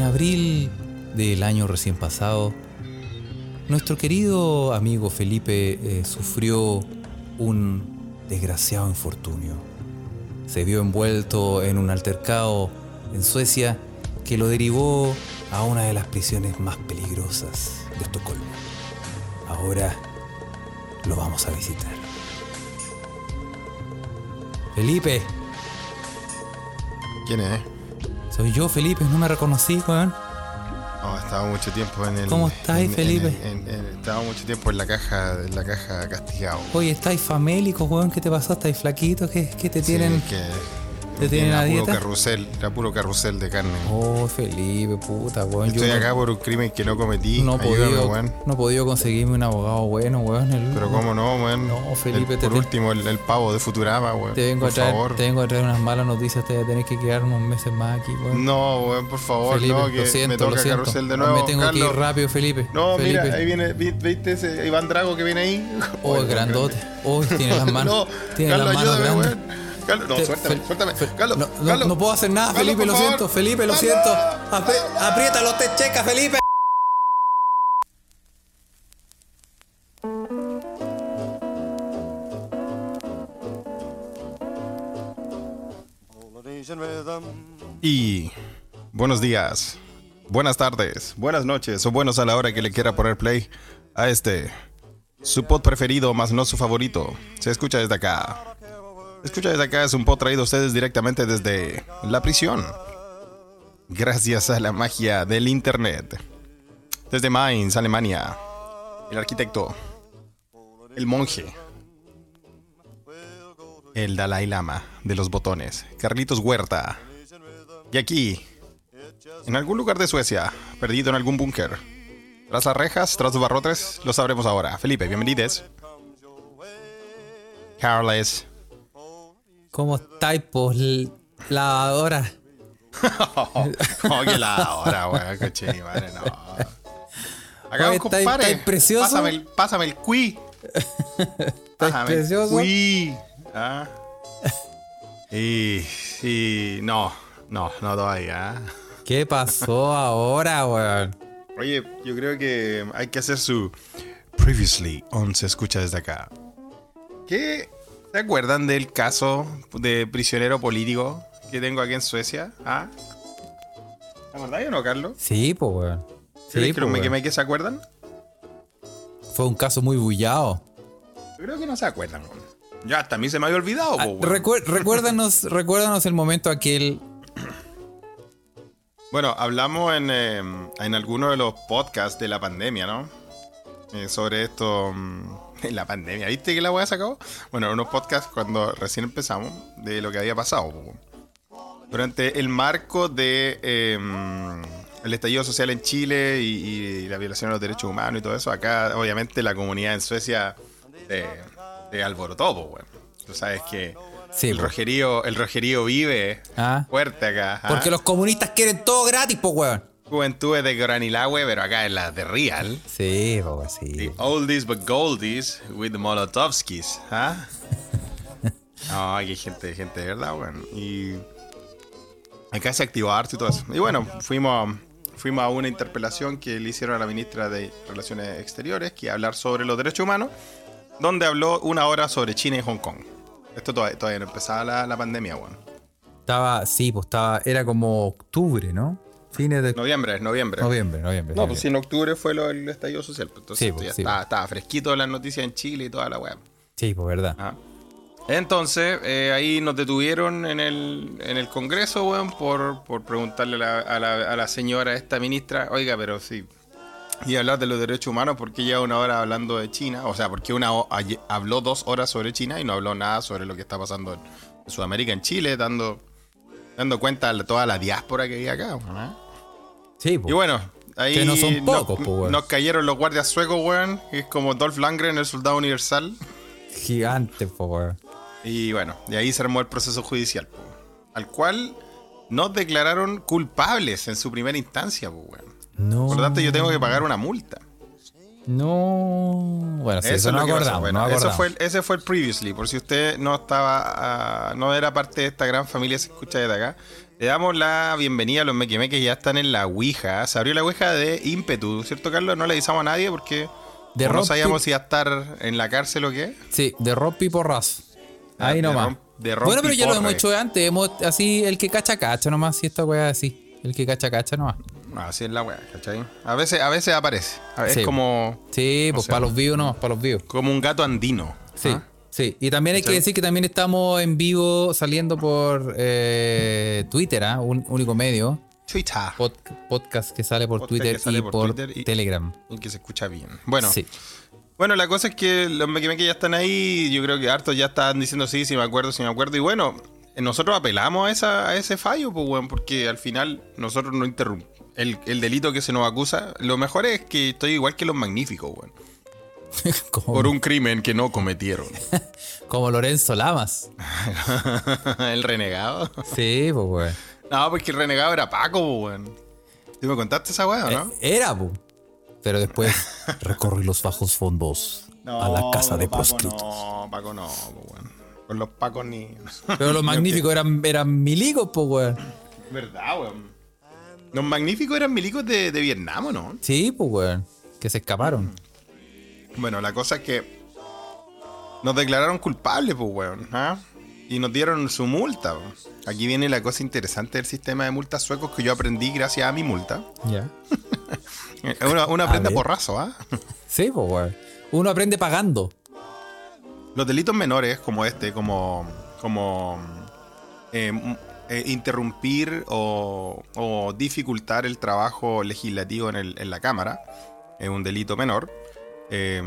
En abril del año recién pasado, nuestro querido amigo Felipe eh, sufrió un desgraciado infortunio. Se vio envuelto en un altercado en Suecia que lo derivó a una de las prisiones más peligrosas de Estocolmo. Ahora lo vamos a visitar. Felipe, ¿Quién es? Soy yo Felipe, no me reconocí, weón. No, estaba mucho tiempo en el. ¿Cómo estáis, en- Felipe? en- en- estaba mucho tiempo en la caja, en la caja castigado. Oye, estáis famélicos, weón, ¿qué te pasó? ¿Estáis flaquitos? ¿Qué, qué te Sí, tienen? que ¿Te tienen era a puro dieta? carrusel, era puro carrusel de carne. Oh, Felipe, puta, weón. yo Estoy no- acá por un crimen que no cometí. no he podido, weón. no podido conseguirme un abogado bueno, weón. el- Pero cómo no, weón. No, Felipe, El- te- por te- último, el, el pavo de Futurama, weón. Te vengo, por a traer, favor. te vengo a traer unas malas noticias, te voy a tener que quedar unos meses más aquí, weón. No, weón, por favor, Felipe, no, que lo siento, me toca lo siento. carrusel de nuevo. Me tengo que ir rápido, Felipe. No, Felipe. mira, ahí viene, vi- ¿viste ese Iván Drago que viene ahí? Oh, grandote. Oh, tiene las manos. No, tiene Carlos, las manos ayúdame, grandes. weón. Carlos, no, suéltame, suéltame. Carlos, no, no- Carlos. no puedo hacer nada, Carlos, Felipe, lo favor. siento. Felipe, lo siento. Apri- apriétalo, te checa, Felipe. Y buenos días, buenas tardes, buenas noches o buenos a la hora que le quiera poner play a este, su pod preferido, más no su favorito. Se escucha desde acá. Escucha desde acá, es un pod traído a ustedes directamente desde la prisión. Gracias a la magia del internet. Desde Mainz, Alemania. El arquitecto. El monje. El Dalai Lama de los botones, Carlitos Huerta. Y aquí, en algún lugar de Suecia, perdido en algún búnker. Tras las rejas, tras los barrotes, lo sabremos ahora. Felipe, bienvenidos. Carles. ¿Cómo estáis, pues, lavadora? oh, qué la hora, weón, coche, madre, no. Acá, compadre, precioso. Pásame el, pásame el el precioso? Ah. Y, y, no, no, no todavía. ¿ah? ¿Qué pasó ahora, weón? Oye, yo creo que hay que hacer su Previously on se escucha desde acá. ¿Qué? ¿Se acuerdan del caso de prisionero político que tengo aquí en Suecia? ¿Ah? ¿Te acordás o no, Carlos? Sí, pues, weón. ¿Sí, pues, me, que, se acuerdan? Fue un caso muy bullado. Yo creo que no se acuerdan. weón. Ya, hasta a mí se me había olvidado. Ah, po, weón. recuérdanos, recuérdanos el momento aquel. Bueno, hablamos en, eh, en alguno de los podcasts de la pandemia, ¿no? Eh, sobre esto, mm, en la pandemia. ¿Viste que la weá sacó? Bueno, en unos podcasts cuando recién empezamos de lo que había pasado. Durante el marco de eh, el estallido social en Chile y, y la violación de los derechos humanos y todo eso, acá obviamente la comunidad en Suecia se, se alborotó, po, weón. Tú sabes que Sí, el, po. rojerío, el rojerío vive Ah. fuerte acá. ¿ah? Porque los comunistas quieren todo gratis, pues, weón. Juventudes de Granilagüe, pero acá en la de Real. Sí, pues, sí. The oldies but goldies with the Molotovskis, ¿ah? No, aquí hay gente, gente de verdad, weón. Y acá se activó harto y todo eso. Y bueno, fuimos, fuimos a una interpelación que le hicieron a la ministra de Relaciones Exteriores, que iba a hablar sobre los derechos humanos, donde habló una hora sobre China y Hong Kong. Esto todavía, todavía no empezaba la, la pandemia, weón. Estaba, sí, pues estaba, era como octubre, ¿no? Fines de Noviembre, noviembre. noviembre, noviembre. No, pues si en octubre fue lo del estallido social. pues, entonces Sí, pues, ya sí, estaba, pues. estaba fresquito las noticias en Chile y toda la weá. Sí, pues verdad. Ajá. Entonces, eh, ahí nos detuvieron en el, en el Congreso, weón, por, por preguntarle a la, a, la, a la señora, esta ministra, oiga, pero sí, y hablar de los derechos humanos, ¿por qué lleva una hora hablando de China? O sea, ¿por qué una, habló dos horas sobre China y no habló nada sobre lo que está pasando en Sudamérica, en Chile, dando, dando cuenta de toda la diáspora que hay acá? ¿eh? Sí, pues. Y bueno, ahí Que no son nos- pocos, po, weón. nos cayeron los guardias suecos, weón, es como Dolph Lundgren, el soldado universal. Gigante, pues, weón. Y bueno, de ahí se armó el proceso judicial, po, al cual nos declararon culpables en su primera instancia, po, weón. No. Por lo tanto, yo tengo que pagar una multa. No. Bueno, sí, eso, Eso, no pasó. acordamos. Bueno, no eso fue el- ese fue el previously. Por si usted no estaba, ah, no era parte de esta gran familia, se escucha desde acá. Le damos la bienvenida a los mequemeques que ya están en la Ouija. Se abrió la Ouija de ímpetu, ¿cierto, Carlos? No le avisamos a nadie porque De no sabíamos si iba a estar en la cárcel o qué. Sí, de Rob y Porrazo. Ah, Ahí de nomás. De Rom bueno, pero ya lo hemos hecho antes. Hemos, así, el que cacha, cacha nomás. Si esta weá así. El que cacha, cacha nomás. Así es la weá, ¿cachai? A veces, a veces aparece. A veces Sí. Es como, Sí, pues sea, para los vivos nomás, para los vivos. como un gato andino. Sí, ¿ah? sí. Y también hay que decir que también estamos en vivo saliendo por eh, Twitter, ¿ah? un único medio. Twitter. Pod- podcast que sale por Podcast Twitter sale y por por, Twitter y- Telegram. Y que se escucha bien. Bueno, Sí. Bueno, la cosa es que los mequimeques ya están ahí. Yo creo que hartos ya están diciendo sí, sí me acuerdo, sí me acuerdo. Y bueno, eh, nosotros apelamos a, esa, a ese fallo, pues, weón, porque al final nosotros no interrumpimos. El, el delito que se nos acusa, lo mejor es que estoy igual que los magníficos, weón. Por un crimen que no cometieron. como Lorenzo Lamas. el renegado. Sí, pues weón. No, porque el renegado era Paco, pues, weón. ¿Tú me contaste esa weá, o no? Eh, Era, pues. Pero después recorre los bajos fondos a la casa de proscritos. No, Paco no, pues, weón. Con los Pacos ni. Pero los magníficos eran, eran milicos, pues weón. ¿Verdad, weón? Los magníficos eran milicos de, de Vietnam, ¿o no? Sí, pues weón. Que se escaparon. Bueno, la cosa es que nos declararon culpables, pues, weón. ¿ah? Y nos dieron su multa. weón. Aquí viene la cosa interesante del sistema de multas suecos que yo aprendí gracias a mi multa. Ya. Uno, uno aprende ver. por razo, ¿ah? Sí, pues weón. Uno aprende pagando. Los delitos menores como este, como, como eh, eh, interrumpir o, o dificultar el trabajo legislativo en, el- en la Cámara, es un delito menor, eh,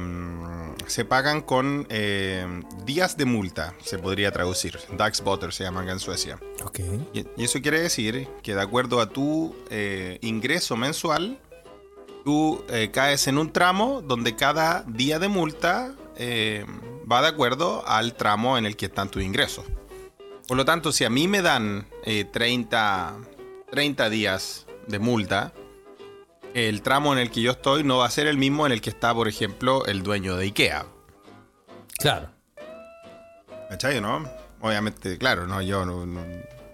se pagan con eh, días de multa, se podría traducir. Dagsbotter se llaman en Suecia. Ok. Y, y eso quiere decir que de acuerdo a tu eh, ingreso mensual, tú eh, caes en un tramo donde cada día de multa eh, va de acuerdo al tramo en el que están tus ingresos. Por lo tanto, si a mí me dan eh, 30, 30 días de multa, el tramo en el que yo estoy no va a ser el mismo en el que está, por ejemplo, el dueño de IKEA. Claro. ¿Cachai, no? Obviamente, claro, no, yo no, no-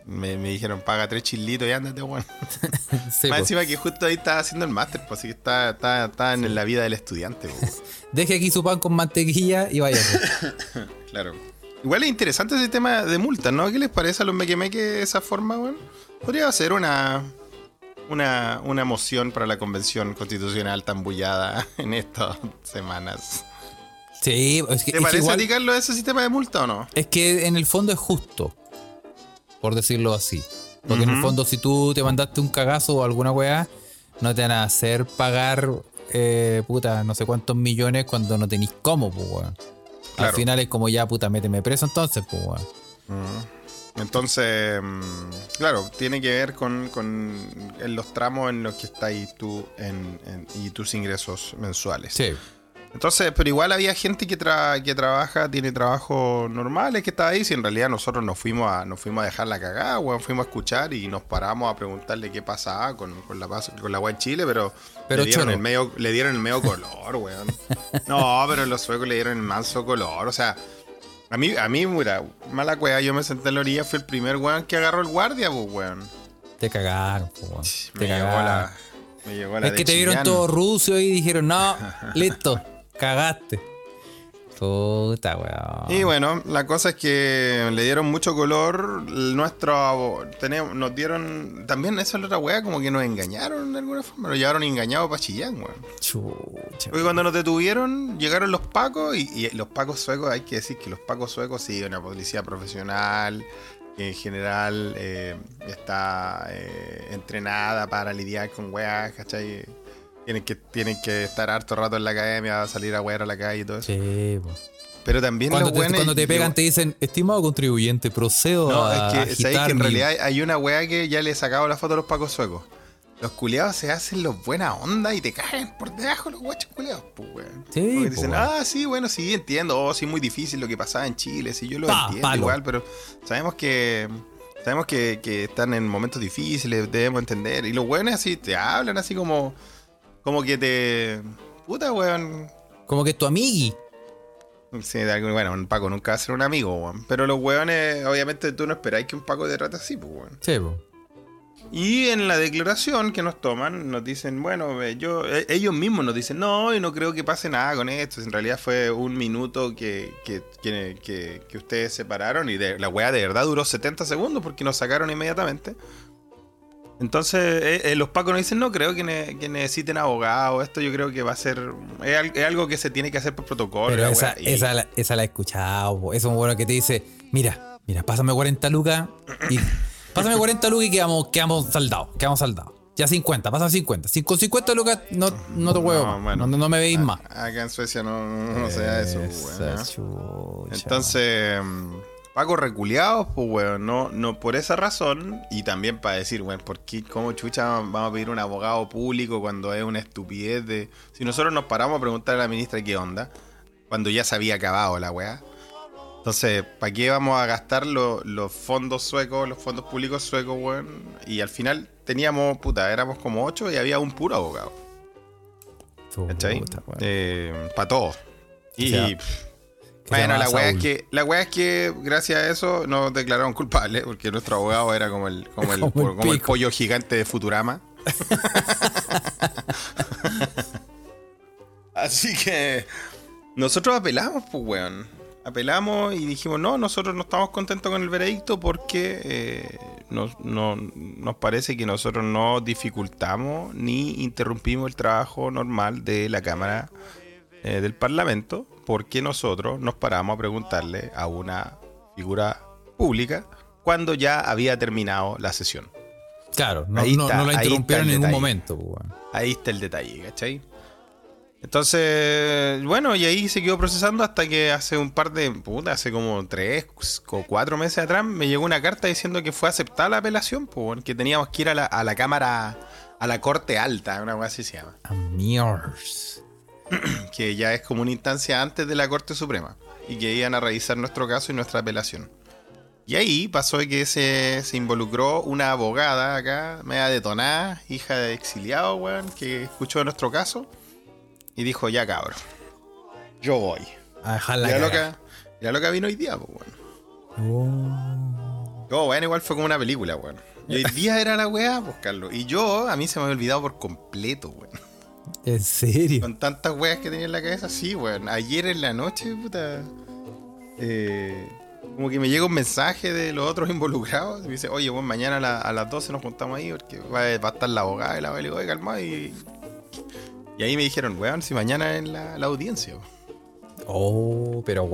me, me dijeron paga tres chilitos y ándate, weón. Sí, Más encima que justo ahí estaba haciendo el máster, pues así que está, está, está en la vida del estudiante. Deje aquí su pan con mantequilla y váyase. claro. Igual es interesante ese tema de multas, ¿no? ¿Qué les parece a los mequemeques de esa forma, weón? Podría ser una, una, una moción para la convención constitucional tan bullada en estas semanas. Sí, es que, ¿Te es parece igual- a ti, Carlos, ese sistema de multa o no? es que en el fondo es justo. Por decirlo así. Porque en el fondo, si tú te mandaste un cagazo o alguna weá, no te van a hacer pagar, eh, puta, no sé cuántos millones cuando no tenéis cómo, pues, weón. Al final es como ya, puta, méteme preso entonces, pues, weón. Entonces, mm, claro, tiene que ver con, con los tramos en los que estáis tú en- en- y tus ingresos mensuales. Sí. Entonces, pero igual había gente que, tra- que trabaja, tiene trabajos normales que estaba ahí. Si en realidad nosotros nos fuimos a, nos fuimos a dejar la cagada, weón, fuimos a escuchar y nos paramos a preguntarle qué pasaba con, con la con la weá en Chile, pero, Pero le, dieron choro. el medio, le dieron el medio color, weón. No, pero los suecos le dieron el manso color. O sea, a mí, a mí, mira, mala cueva, yo me senté en la orilla, fui el primer weón que agarró el guardia, pues, weón. Te cagaron, pues, weón. Me Te llegó cagaron. la. Me llegó la Es de que te vieron todo rucio y dijeron, no, listo, cagaste. Puta, weón. Y bueno, la cosa es que le dieron mucho color. Nuestro tenemos, nos dieron. También esa es la otra weá, como que nos engañaron de alguna forma. Nos llevaron engañados para Chillán, weón. Chucha. Porque cuando nos detuvieron, llegaron los pacos. Y, y los pacos suecos, hay que decir que los pacos suecos, sí, una policía profesional. en general eh, está eh, entrenada para lidiar con weas, ¿cachai? Tienen que, tienen que estar harto rato en la academia, salir a wear a la calle y todo eso. Sí, po. Pero también Cuando te, weones- cuando te pegan yo- te dicen, estimado contribuyente, procedo No, a es que sabéis que en mi-". realidad hay una weá que ya le he sacado la foto a los pacos suecos. Los culiados se hacen los buena onda y te caen por debajo los guachos culiados, pues weón. Sí, Porque po, dicen, weón. ah, sí, bueno, sí, entiendo. Oh, sí, muy difícil lo que pasaba en Chile, sí, yo lo Pa, entiendo palo. igual, pero sabemos que. Sabemos que, que están en momentos difíciles, debemos entender. Y los buenos así te hablan así como. Como que te. Puta, weón. Como que tu amigui. Sí, bueno, un Paco nunca va a ser un amigo, weón. Pero los weones, obviamente tú no esperáis que un Paco te trate así, pues, weón. Sí, po. Y en la declaración que nos toman, nos dicen, bueno, yo, eh, ellos mismos nos dicen, no, y no creo que pase nada con esto. En realidad fue un minuto que, que, que, que- que ustedes separaron y de, la weá de verdad duró 70 segundos porque nos sacaron inmediatamente. Entonces, eh, eh, los pacos nos dicen, no creo que, ne- que necesiten abogado. Esto yo creo que va a ser, es, al- es algo que se tiene que hacer por protocolo. Pero esa. Y- esa, la- esa la he escuchado. es un bueno que te dice, mira, mira, pásame 40 lucas y pásame 40 lucas y quedamos, quedamos saldados, quedamos saldados. Ya 50, pasa 50. Si con 50 lucas no, no te huevo, no, bueno. no, no me veis más. Acá en Suecia no, no se da eso, weón, ¿eh? Entonces, Paco reculeados, pues, weón, no, no por esa razón, y también para decir, weón, ¿por qué, cómo chucha vamos a pedir un abogado público cuando es una estupidez de... Si nosotros nos paramos a preguntar a la ministra qué onda, cuando ya se había acabado la weá. Entonces, ¿para qué vamos a gastar lo- los fondos suecos, los fondos públicos suecos, weón? Y al final teníamos, puta, éramos como ocho y había un puro abogado. ¿Cachai? Eh, para todo. Y... O sea, pff, Que se bueno, la weá, es que, la weá es que gracias a eso nos declararon culpables, porque nuestro abogado era como el, como el, Como el como el pico. pollo gigante de Futurama. Así que nosotros apelamos, pues weón. Apelamos y dijimos, no, nosotros no estamos contentos con el veredicto porque eh, nos, no- nos parece que nosotros no dificultamos ni interrumpimos el trabajo normal de la Cámara eh, del Parlamento porque nosotros nos paramos a preguntarle a una figura pública cuando ya había terminado la sesión. Claro, no, ahí no- está, no la interrumpieron en ningún detalle. momento. weón. Ahí está el detalle, ¿cachai? Entonces, bueno, y ahí se quedó procesando hasta que hace un par de, puta, hace como tres o cuatro meses atrás me llegó una carta diciendo que fue aceptada la apelación, pues, que teníamos que ir a la, a la Cámara, a la Corte Alta, una cosa así se llama, Amiors. que ya es como una instancia antes de la Corte Suprema, y que iban a revisar nuestro caso y nuestra apelación. Y ahí pasó que se, se involucró una abogada acá, media detonada, hija de exiliado, weón, que escuchó nuestro caso y dijo, ya cabrón, yo voy. A dejar la Ya lo, que, ya lo que vino hoy día, pues, weón. Oh. Oh, bueno, igual fue como una película, weón. Y hoy día era la weá, pues, Carlos. Y yo, a mí se me había olvidado por completo, weón. ¿En serio? Con tantas weas que tenía en la cabeza, sí, weón. Ayer en la noche, puta. eh, como que me llega un mensaje de los otros involucrados. Me dice, oye, weón, mañana a, la- a las 12 nos juntamos ahí porque va, a- estar la abogada y la le digo, oye, calma. Y, y ahí me dijeron, weón, si mañana es la, la audiencia. weón. Oh, pero Así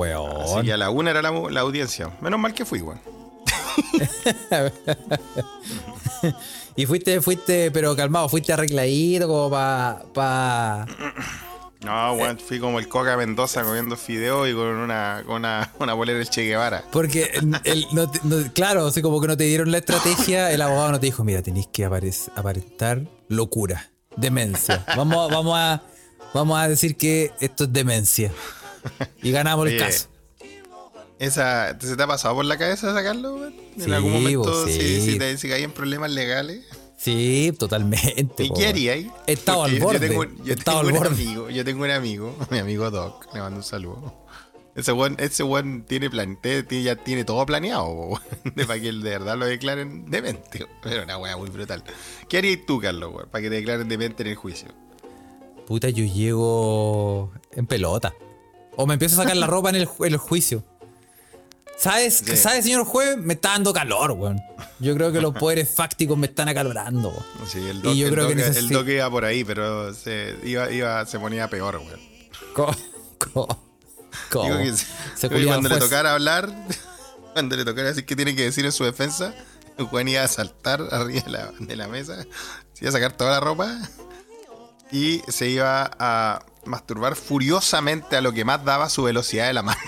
weón. que a la una era la, la audiencia. Menos mal que fui, weón. Y fuiste, fuiste, pero calmado, fuiste arregladito como para. Pa... No, weón, fui como el Coca Mendoza comiendo fideo y con una, con una, una bolera del Che Guevara. Porque, el, no te- no- claro, así como que no te dieron la estrategia, el abogado no te dijo, mira, tenéis que aparentar locura, demencia. Vamos, a- vamos, a, vamos a decir que esto es demencia. Y ganamos el caso. Esa, ¿Se te ha pasado por la cabeza sacarlo, weón? En Sí, algún momento, vos, si, sí. si te si caí en problemas legales. Sí, totalmente. ¿Y qué haría ahí? He estado Porque al borde. Yo tengo, un- yo he estado tengo al un borde. amigo, yo tengo un amigo, mi amigo Doc, le mando un saludo. Ese weón, ese weón tiene plan, tiene- ya tiene todo planeado, weón, de para que de verdad lo declaren demente. Pero una weá muy brutal. ¿Qué harías tú, Carlos, weón, para que te declaren demente en el juicio? Puta, yo llego en pelota. O me empiezo a sacar la ropa en el, ju- en el juicio. ¿Sabes, Sí. ¿Sabes, señor juez? Me está dando calor, weón. Yo creo que los poderes fácticos me están acalorando, weón. Sí, el Y Doc, yo el creo que Doc- el necesito- Doc iba por ahí, pero se, iba, iba, se ponía peor, weón. ¿Cómo? ¿Cómo? ¿Cómo? Digo que, Se que culiaba cuando el le juez. tocara hablar, cuando le tocara decir qué tiene que decir en su defensa, el Juan iba a saltar arriba de la, de la mesa, se iba a sacar toda la ropa y se iba a masturbar furiosamente a lo que más daba su velocidad de la mano.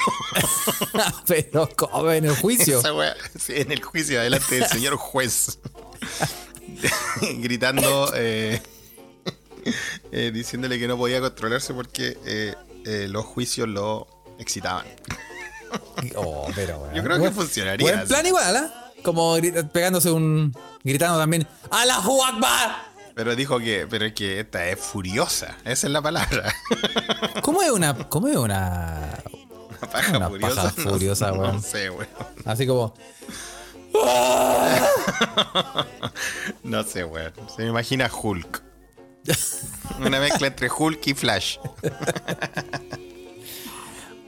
Pero, ¿cómo? En el juicio. Esa wea, sí, en el juicio delante del señor juez. Gritando, eh, eh, diciéndole que no podía controlarse porque eh, eh, los juicios lo excitaban. Oh, pero, weón. Yo creo que funcionaría Buen así. plan igual, ¿ah? Como pegándose un. Gritando también. ¡Allahu Akbar! Pero dijo que, pero es que esta es furiosa, esa es la palabra. ¿Cómo es una. ¿Cómo es una. Una paja Una furiosa. paja no- furiosa, no, weón. sé, weón. Así como. No sé, weón. Se me imagina Hulk. Una mezcla entre Hulk y Flash.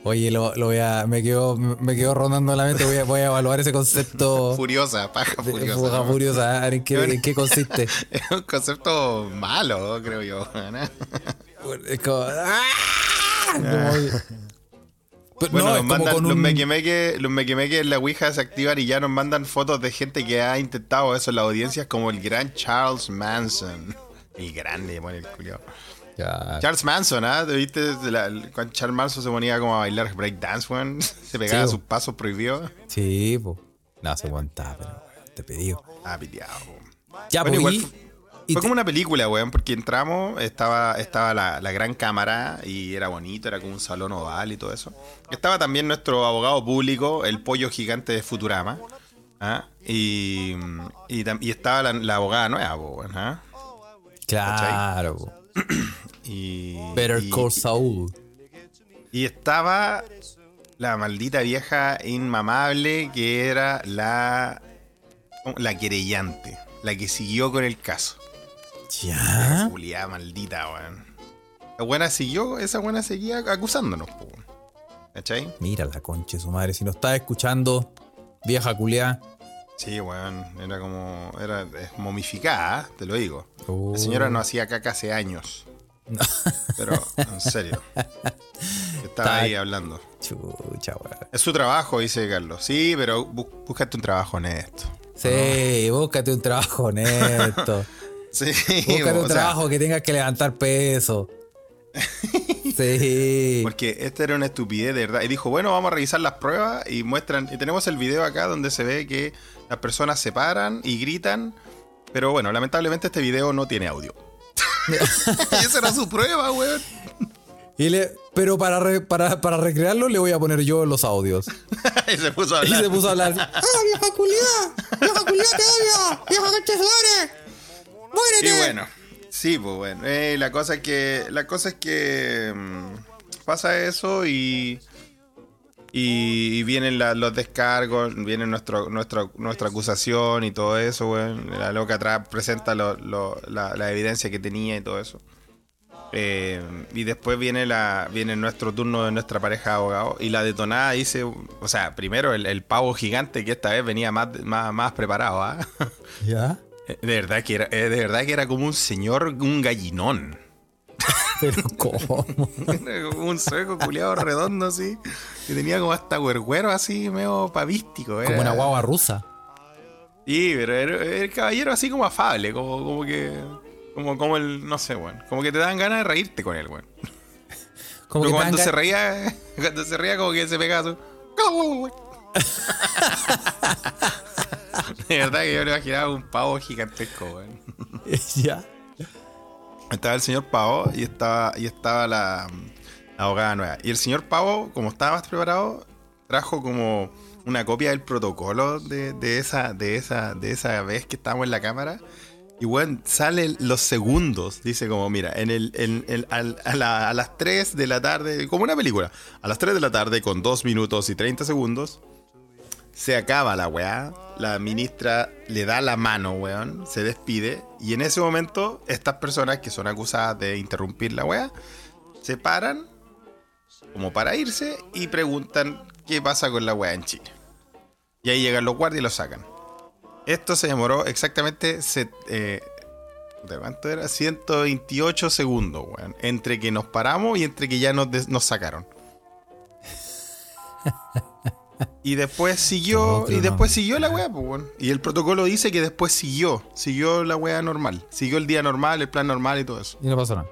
Oye, lo, lo voy a. Me quedo, me quedo rondando la mente. Voy a, voy a evaluar ese concepto. Furiosa, paja furiosa. furiosa. ¿En qué, en qué consiste? Es un concepto malo, creo yo. ¿no? Es como. ¡ah! Como- Pero Bueno, no, nos mandan, los mequemeque, los mequemeque en la Ouija se activan y ya nos mandan fotos de gente que ha intentado eso en las audiencias, como el gran Charles Manson. El grande, bueno, el culiao. Ya. Charles Manson, ¿ah? ¿Te ¿Viste? La- cuando Charles Manson se ponía como a bailar breakdance, weón. Se pegaba Sí, sus pasos prohibidos. Sí, po. No se aguanta, pero te pedí. Ah, piteado. Ya, Bueno, pues, igual y- fue- y Fue te- como una película, weón, porque entramos, estaba, estaba la, la gran cámara y era bonito, era como un salón oval y todo eso. Estaba también nuestro abogado público, el pollo gigante de Futurama. ¿ah? Y, y, estaba la, la abogada nueva, weón, ¿ah? Claro. Y, Better y- Call Saul. Y estaba la maldita vieja inmamable que era la, la querellante, la que siguió con el caso. Ya. Juliá maldita, weón. La buena siguió, esa buena seguía acusándonos, weón. ¿Cachai? Mira la concha de su madre. Si no estás escuchando, vieja culiá. Sí, weón. Era como. Era momificada, te lo digo. La señora no hacía caca hace años. Pero, en serio. Estaba ahí hablando. Chucha, weón. Es su trabajo, dice Carlos. Sí, pero bú- búscate un trabajo honesto. Sí, búscate un trabajo honesto. Sí, Búscate un sea, trabajo que tengas que levantar peso. Sí. Porque esta era una estupidez, de verdad. Y dijo, bueno, vamos a revisar las pruebas y muestran. Y tenemos el video acá donde se ve que las personas se paran y gritan. Pero bueno, lamentablemente este video no tiene audio. y esa era su prueba, weón. Y le, pero para, re- para, para recrearlo le voy a poner yo los audios. y se puso a Y hablar. se puso a hablar. ¡Ah, vieja culiá! ¡Vieja culiá te odio! ¡Vieja su madre! Y ¡Muérete! bueno, sí, pues bueno. eh, la cosa es que. La cosa es que. mm, pasa eso y. Y, y vienen los descargos, viene nuestro, nuestro, nuestra acusación y todo eso, weón. La loca atrás presenta la, la evidencia que tenía y todo eso. Eh, y después viene la viene nuestro turno de nuestra pareja de. Y la detonada dice, o sea, primero el, el pavo gigante que esta vez venía más, más, más preparado, ¿ah? ¿Ya? De verdad que era, eh, de verdad que era como un señor, un gallinón. Pero ¿cómo? Como un sueco culiado redondo así. Que tenía como hasta huerguero así, medio pavístico. Como era- una guagua rusa. Sí, pero era, era el caballero así como afable, como, como que. Como, como el. No sé, weón. Como que te dan ganas de reírte con él, weón. Como Pero que cuando se reía, cuando se reía como que se pegaba su. De verdad que yo me imaginaba un pavo gigantesco, weón. ya. Estaba el señor Pavo y estaba, y estaba la, la abogada nueva. Y el señor Pavo, como estaba más preparado, trajo como una copia del protocolo de, de esa, de, esa, de esa vez que estábamos en la cámara. Y bueno, sale los segundos. Dice como, mira, en el, en al- a, la- a las 3 de la tarde, como una película, a las 3 de la tarde con 2 minutos y 30 segundos, se acaba la weá. La ministra le da la mano, weón. Se despide. Y en ese momento, estas personas que son acusadas de interrumpir la weá, se paran como para irse y preguntan qué pasa con la weá en Chile. Y ahí llegan los guardias y lo sacan. Esto se demoró exactamente. se- eh, ¿de cuánto era? 128 segundos, weón. Entre que nos paramos y entre que ya nos, nos sacaron. Y después siguió. Y después siguió la weá, pues, weón. Y el protocolo dice que después siguió. Siguió la weá normal. Siguió el día normal, el plan normal y todo eso. Y no pasó nada.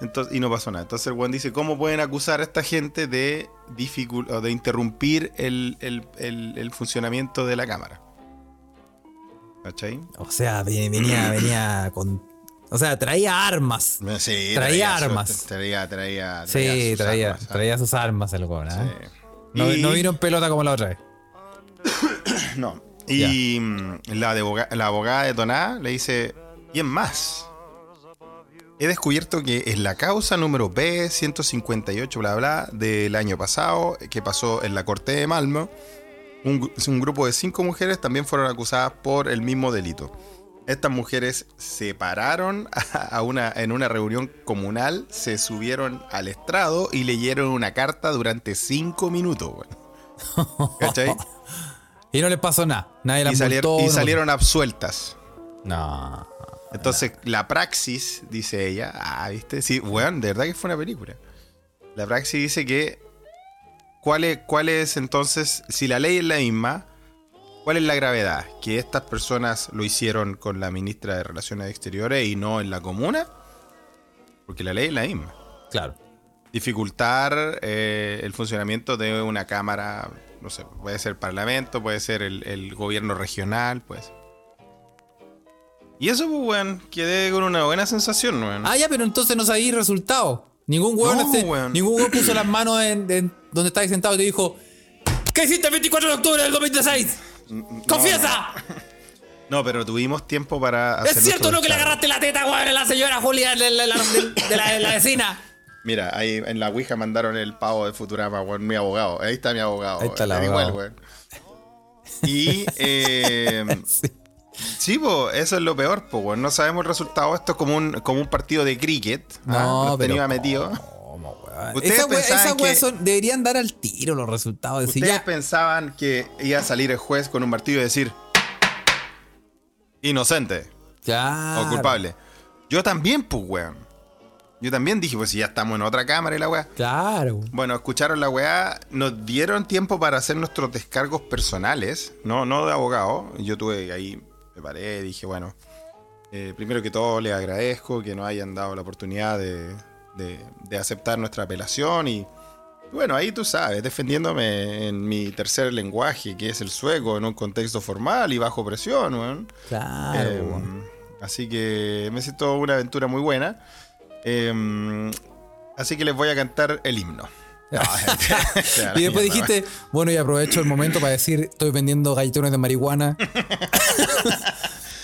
Entonces, y no pasó nada. Entonces el weón dice, ¿cómo pueden acusar a esta gente de de interrumpir el, el- el- el funcionamiento de la cámara? ¿Cachai? O sea, venía, venía, venía con. O sea, traía armas. Sí, Traía armas. Traía, traía, Sí, sus traía, armas, ¿ah? traía sus armas el weón, ¿eh? Sí. No, Y- no vino en pelota como la otra vez. No. Y mm, la, de la abogada de Toná le dice, ¿quién más? he descubierto que es la causa número B158, bla, bla, del año pasado, que pasó en la Corte de Malmo. Un, un grupo de cinco mujeres también fueron acusadas por el mismo delito. Estas mujeres se pararon a una, en una reunión comunal, se subieron al estrado y leyeron una carta durante cinco minutos. ¿Cachai? Y no les pasó nada. Nadie Y, las salier- multó, y no- salieron absueltas. No. Entonces, la praxis, dice ella, ah, ¿viste? Sí, weón, de verdad que fue una película. La praxis dice que, ¿cuál es, cuál es entonces, si la ley es la misma, cuál es la gravedad? ¿Que estas personas lo hicieron con la ministra de Relaciones Exteriores y no en la comuna? Porque la ley es la misma. Claro. Dificultar eh, el funcionamiento de una cámara, no sé, puede ser parlamento, puede ser el, el gobierno regional, pues. Y eso, pues, weón, quedé con una buena sensación, weón. Ah, ya, pero entonces no sabía resultado. Ningún weón, No, este- weón. ningún weón puso las manos en, en donde estabas sentado y te dijo: ¿Qué hiciste el 24 de octubre del 2016? ¡Confiesa! No, pero tuvimos tiempo para hacer ¿Es cierto no que le agarraste la teta, weón, a la señora Julia de la, de la- de la- de la vecina? Mira, ahí en la Ouija mandaron el pavo de Futurama, weón, mi abogado. Ahí está mi abogado. Ahí está el digo abogado. él, weón. Y, eh, Sí. sí, po, eso es lo peor, po, weón. No sabemos el resultado. Esto es como un, como un partido de cricket. No, ¿ah? Los pero tenía metido. Esa wea- Esas weas que- son- deberían dar al tiro los resultados. Decir, Ustedes ya, pensaban que iba a salir el juez con un martillo y decir inocente claro. o culpable. Yo también, pues, weón. Yo también dije, pues si ya estamos en otra cámara y la weá. Claro. Bueno, escucharon la weá, nos dieron tiempo para hacer nuestros descargos personales, no, no de abogado. Yo tuve ahí, me paré, dije, bueno, eh, primero que todo les agradezco que nos hayan dado la oportunidad de, de- de aceptar nuestra apelación y bueno, ahí tú sabes, defendiéndome en mi tercer lenguaje, que es el sueco, en un contexto formal y bajo presión, weón. Claro. Eh, weón. así que me siento una aventura muy buena. Eh, así que les voy a cantar el himno. No, Y después dijiste, bueno, y aprovecho el momento para decir, estoy vendiendo galletones de marihuana.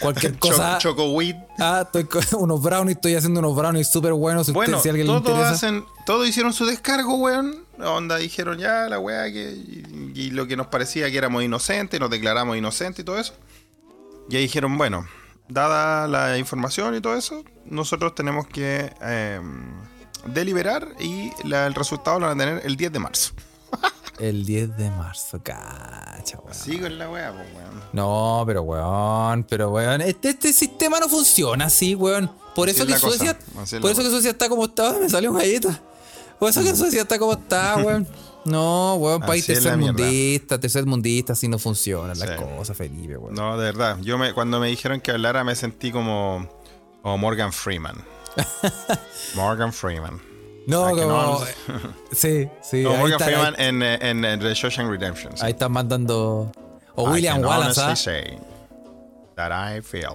Cualquier cosa. Choco, Choco Weed. Ah, estoy con unos brownies, estoy haciendo unos brownies súper buenos. Si, usted- Bueno, si a alguien le todos interesa. hacen, todos hicieron su descargo, weón. Onda dijeron ya la weá que y, y lo que nos parecía que éramos inocentes, nos declaramos inocentes y todo eso. Y ahí dijeron, bueno, dada la información y todo eso, nosotros tenemos que eh, deliberar y la- el resultado lo van a tener el 10 de marzo. El 10 de marzo, cacha, weón. Sigo en la weá, pues, weón. No, pero weón, pero weón, este, este sistema no funciona así, weón. Por Así eso es que Suecia, es por eso que. Suecia está como está, me salió un galleta. Por eso que Suecia está como está, weón. No, weón, país tercermundista, tercermundista, así no funcionan las Sí. cosas, Felipe, weón. No, de verdad. Yo me, cuando me dijeron que hablara me sentí como, como Morgan Freeman. Morgan Freeman. No, como. no, sí, sí. No, ahí, Morgan Freeman ahí, en, eh, en, en The Shawshank Redemption. sí. ahí están mandando. O I William Wallace, ¿ah? say that I feel.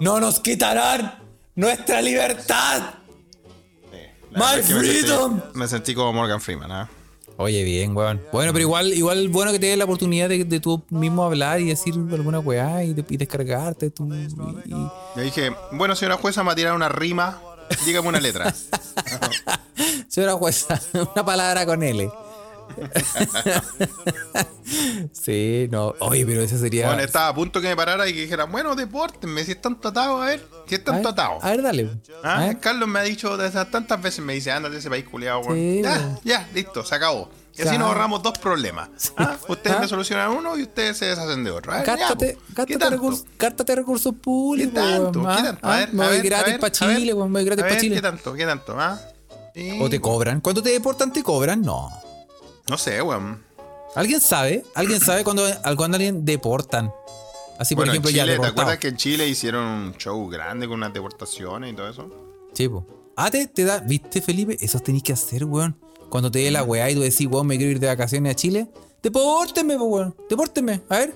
No nos quitarán nuestra libertad. My me sentí- freedom. Me sentí como Morgan Freeman, ¿ah? Oye, bien, weón. Bueno, pero igual, igual bueno que te des la oportunidad de, de tú mismo hablar y decir alguna weá y, de- y descargarte. Tú, y, y- Yo dije, bueno, señora jueza, me va a tirar una rima. Dígame una letra. Señora jueza, una palabra con L. sí, no. Oye, pero ese sería. Bueno, estaba a punto que me parara y que dijera, bueno, depórtenme, si están tratados, a ver, si a están tratados. A ver, dale. ¿Ah? A ver. Carlos me ha dicho tantas veces, me dice, ándate de ese país culiado, Sí, ya, ya, listo, se acabó. Y así nos ahorramos dos problemas. ¿Ah? Ustedes ¿Ah? me solucionan uno y ustedes se deshacen de otro. A ver, ya, Gástate, pues, recursos, recursos públicos. ¿Qué tanto? weón, ¿Qué ¿ah? tanto? A ¿Ah? ver, Me voy gratis para Chile, me voy gratis para Chile. ¿Qué tanto? ¿Qué tanto? ¿Ah? ¿O te cobran? ¿Cuánto te deportan? ¿Te cobran? No. No sé, weón. ¿Alguien sabe? ¿Alguien sabe cuando, cuando alguien deportan? Así, por Bueno, ejemplo, en ya Chile, ¿te acuerdas que en Chile hicieron un show grande con unas deportaciones y todo eso? Sí, po. Ah, te, te da, ¿viste, Felipe? Eso tenéis que hacer, weón. Cuando te dé la weá y tú decís, weón, me quiero ir de vacaciones a Chile, depórteme, po, weón. Depórteme. A ver.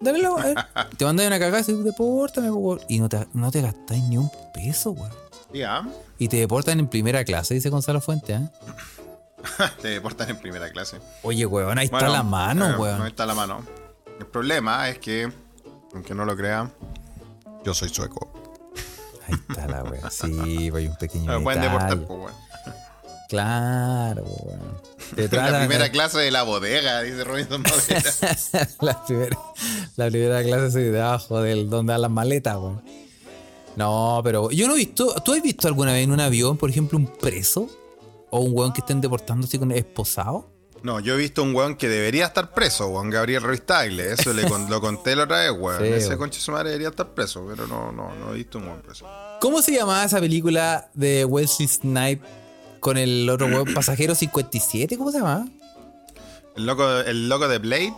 Dale la weá. a ver. Te mandan una cagada y dices, depórtame, po, weón. Y no te, no te gastáis ni un peso, weón. Ya. Y te deportan en primera clase, dice Gonzalo Fuente, ¿ah? Te deportan en primera clase. Oye, weón, ahí Bueno, está la mano, eh, weón. Ahí está la mano. El problema es que, aunque no lo crean, yo soy sueco. Ahí está la wea. Sí, pues hay un pequeño. No pueden deportar, pues, weón. Claro, weón. Te La tratan- primera clase de la bodega, dice Robinson Madera. la, primera, la primera clase así de abajo del donde dan las maletas, weón. No, pero yo no he visto. ¿Tú has visto alguna vez en un avión, por ejemplo, un preso? ¿O un weón que estén deportando así con esposado? No, yo he visto un weón que debería estar preso, weón, Gabriel Ruiz Tagle. Eso le con- lo conté la otra vez, weón. Sí, Ese de su madre debería estar preso, pero no, no, no he visto un weón preso. ¿Cómo se llamaba esa película de Wesley Snipe con el otro weón, Pasajero 57? ¿Cómo se llamaba? El loco, el loco de Blade,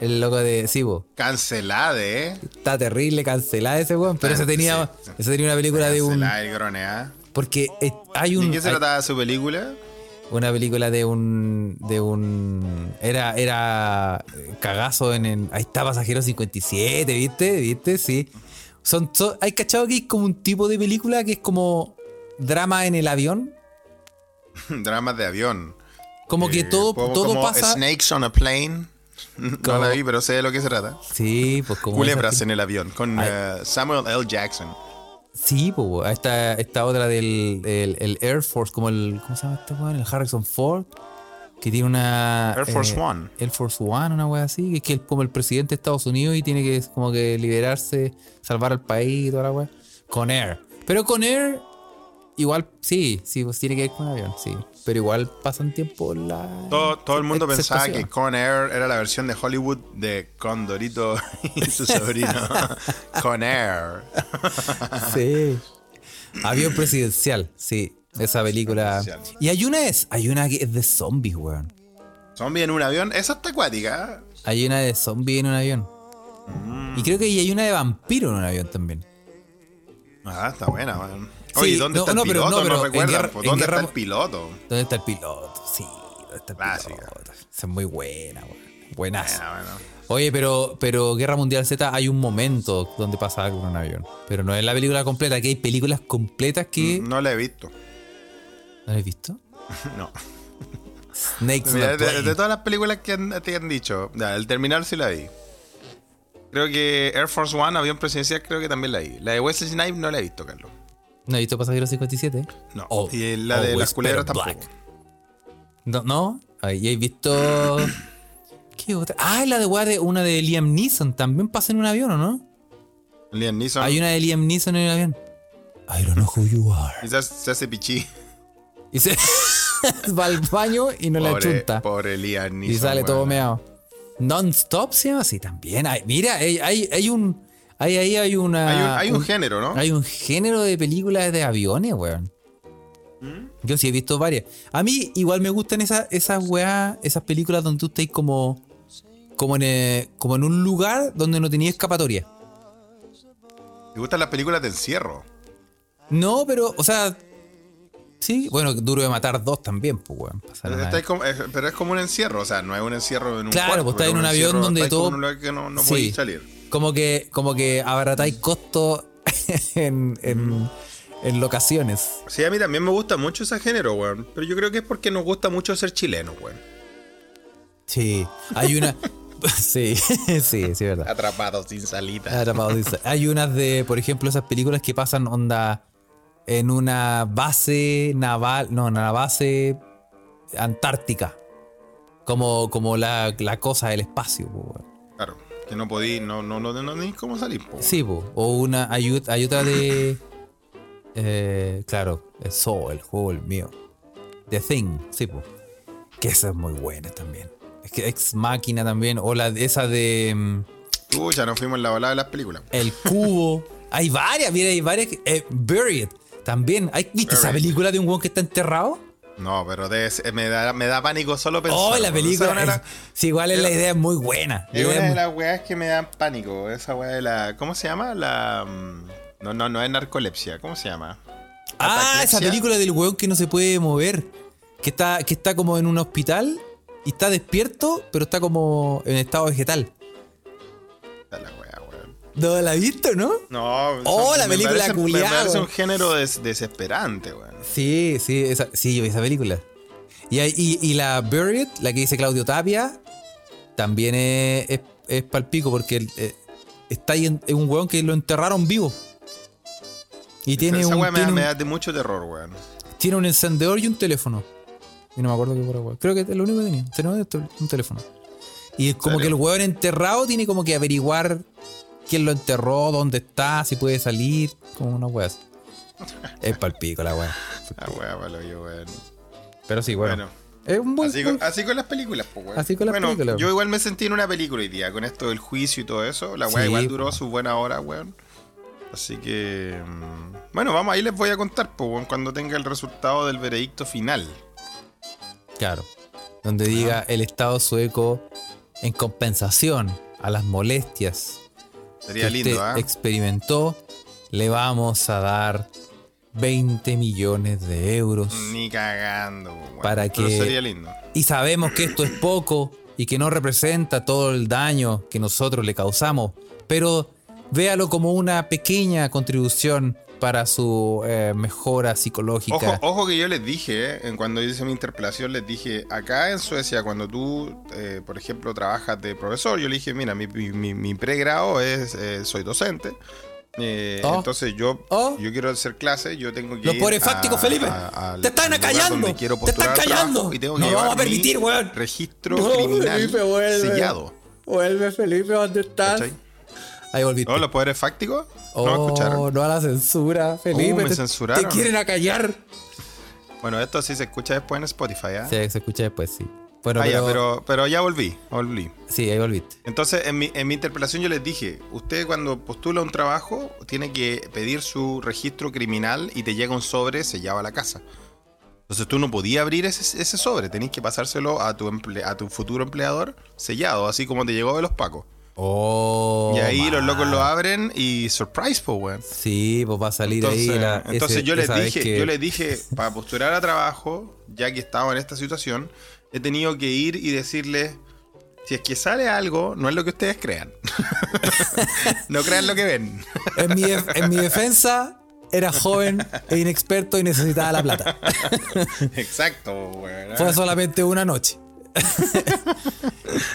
El loco de. Sí, po. cancelade, eh. Está terrible, cancelada ese weón. Pero ese tenía, Sí, sí. ese tenía una película de un. Cancelada y gronea. Porque eh, hay ¿De un. qué se hay- trataba su película? Una película de un. de un. Era. era eh, cagazo en, en- Ahí está Pasajero 57, ¿viste? ¿Viste? Sí. Son, son- hay cachado que es como un tipo de película que es como drama en el avión. Dramas de avión. Como que Eh, todo, como- todo como pasa. Snakes on a plane. No la vi, pero sé de lo que se trata. Sí, pues como. Culebras en el avión, con eh, Samuel L. Jackson. Sí, pues, esta, esta otra del el, el Air Force, como el. ¿Cómo se llama este weón? El Harrison Ford. Que tiene una. Air Force One. Air Force One, una wea así. Que es que es como el presidente de Estados Unidos y tiene que como que liberarse, salvar al país y toda la wea. Con Air. Pero con Air, igual, sí, sí, pues tiene que ver con avión, sí. Pero igual pasan tiempo en la. Todo, todo el mundo pensaba que Con Air era la versión de Hollywood de Condorito y su sobrino. Con Air. Sí. Avión presidencial, sí. Esa película. Y hay una es, hay una que es de zombies, weón. Zombie en un avión. Esa está acuática. Hay una de zombies en un avión. Y creo que hay una de vampiro en un avión también. Ah, está buena, Sí, Oye, ¿dónde no, está el no, piloto? no, No, pero en recuerdan. Guerra- pues, en ¿Dónde está el piloto? ¿Dónde está el piloto? Sí, ¿dónde está el Clásica. piloto? Esa es muy buena, weón. Buenazo. Bueno, bueno. Oye, pero, pero Guerra Mundial Z hay un momento donde pasa algo en un avión. Pero no es la película completa, que hay películas completas que. No la he visto. ¿No la has visto? No. Snakes Mira, de, todas las películas que han- te han dicho, ya, el terminal sí la vi. Creo que Air Force One, avión presidencial, creo que también la vi. La de Wesley Snipes no la he visto, Carlos. ¿No has visto Pasajero 57? No. Oh, y la de oh, las it's culebras tampoco. black. No, no. Ahí he visto. ¿Qué otra? Ah, la de, weá de una de Liam Neeson. También pasa en un avión, ¿o no? Liam Neeson. Hay una de Liam Neeson en el avión. I don't know who you are. Quizás se hace pichí. Y se va al baño y no la Pobre, chunta. pobre Liam Neeson. Y sale todo meado. Non-stop se llama así también. Hay- mira, hay, hay, hay un. Hay, ahí hay una. Hay un, hay un género, ¿no? Hay un género de películas de aviones, weón. ¿Mm? Yo sí he visto varias. A mí igual me gustan esas, esas weas, esas películas donde tú estás como. Como en, eh, como en un lugar donde no tenía escapatoria. ¿Te gustan las películas de encierro? No, pero, o sea. Sí, bueno, duro de matar dos también, pues, weón. Estáis como- es- pero es como un encierro, o sea, no es un encierro en un Claro, cuarto, pues pero estáis en un avión donde estáis como todo- en un lugar que no, no Sí. salir. Como que, como que abaratáis costos en, en, en locaciones. Sí, a mí también me gusta mucho ese género, weón. Pero yo creo que es porque nos gusta mucho ser chilenos, weón. Sí. Hay una. sí, sí, sí, es verdad. Atrapados sin salita. Atrapados, dice. Hay unas de, por ejemplo, esas películas que pasan onda en una base naval, no, en una base antártica. Como, como la, la cosa del espacio. Claro, que no podí, no, no, no, no, ni cómo salir, po. Sí, po. o una, hay otra de. eh, claro, el Soul, el juego, el mío. The Thing, sí, po. Que esa es muy buena también. Es que Ex Máquina también. O la esa de. mm, Uy, ya nos fuimos en la balada de las películas. El Cubo. hay varias, mira, hay varias. eh, Buried. También. ¿Hay, ¿Viste esa película de un weón que está enterrado? No, pero de me, da, me da pánico solo pensar. Oh, la película. Es- sí, igual es la idea es muy buena. La Es una es de muy- las weas que me dan pánico. Esa wea de la. ¿Cómo se llama? La. mm, No, no, no es narcolepsia. ¿Cómo se llama? Ah, esa película del weón que no se puede mover. Que está, que está como en un hospital y está despierto, pero está como en estado vegetal. Es la wea, weón. ¿No la has visto, no? No, Oh, la película. Me parece un género des- desesperante, weón. Sí, sí, esa, sí, yo vi esa película. Y, hay- y, y la Buried, la que dice Claudio Tapia, también es, es, es palpico porque eh, está ahí en, en un weón que lo enterraron vivo. Y tiene esa un, weá me, tiene un- me da de mucho terror, weón. tiene un encendedor y un teléfono. Y no me acuerdo qué por weón. Creo que es lo único que tenía. Y un teléfono. Y es como que el weón enterrado tiene como que averiguar quién lo enterró, dónde está, si puede salir. Como una weá así. Es palpico la weá. Ah, weá, palo yo, weón. Pero sí, bueno. Bueno. Es un buen. Así con, así con las películas, pues, weón. Así con las bueno, películas. Yo igual me sentí en una película hoy día, con esto del juicio y todo eso. La weá Sí, igual duró po. sus buenas horas, weón. Así que. mm, Bueno, vamos, ahí les voy a contar, pues, weón, cuando tenga el resultado del veredicto final. Claro. Donde diga el Estado sueco en compensación a las molestias Sería que lindo, usted ¿ah? experimentó, le vamos a dar 20 millones de euros. Ni cagando. Para Pero que- sería lindo. Y sabemos que esto es poco y que no representa todo el daño que nosotros le causamos, pero véalo como una pequeña contribución para su eh, mejora psicológica. Ojo, ojo que yo les dije, eh, en cuando hice mi interpelación, les dije, acá en Suecia, cuando tú, eh, por ejemplo, trabajas de profesor, yo le dije, mira, mi, mi- mi- mi pregrado es, eh, soy docente. Eh, Oh. Entonces yo, Oh. yo quiero hacer clase, yo tengo que Los a- fácticos, Felipe. a- Te están acallando. quiero Te están callando. Y tengo No que lo llevar vamos a permitir, mi weón. registro No, criminal Felipe, vuelve. sellado. Vuelve, Felipe, ¿dónde estás? ¿cachai? Ahí volviste. ¿Oh, los poderes fácticos? Oh, ¿No escucharon? no a la censura, Felipe. Uh, me te- censuraron. Te quieren acallar. Bueno, esto sí se escucha después en Spotify, ¿ah? Sí, se escucha después, sí. Bueno, Ah, ya, pero, pero, pero ya volví, volví. Sí, ahí volviste. Entonces, en mi, en mi interpelación yo les dije, usted cuando postula un trabajo tiene que pedir su registro criminal y te llega un sobre sellado a la casa. Entonces tú no podías abrir ese, ese sobre, tenés que pasárselo a tu, emple- a tu futuro empleador sellado, así como te llegó de los pacos. Oh. y ahí los locos lo abren y surprise, pues, weón. Sí, pues va a salir Entonces, ahí la. entonces ese- yo les dije, que- yo les dije, para postular a trabajo, ya que estaba en esta situación, he tenido que ir y decirles, si es que sale algo, no es lo que ustedes crean. no crean lo que ven. En mi, en mi defensa, era joven e inexperto y necesitaba la plata. Exacto, weón. Fue solamente una noche.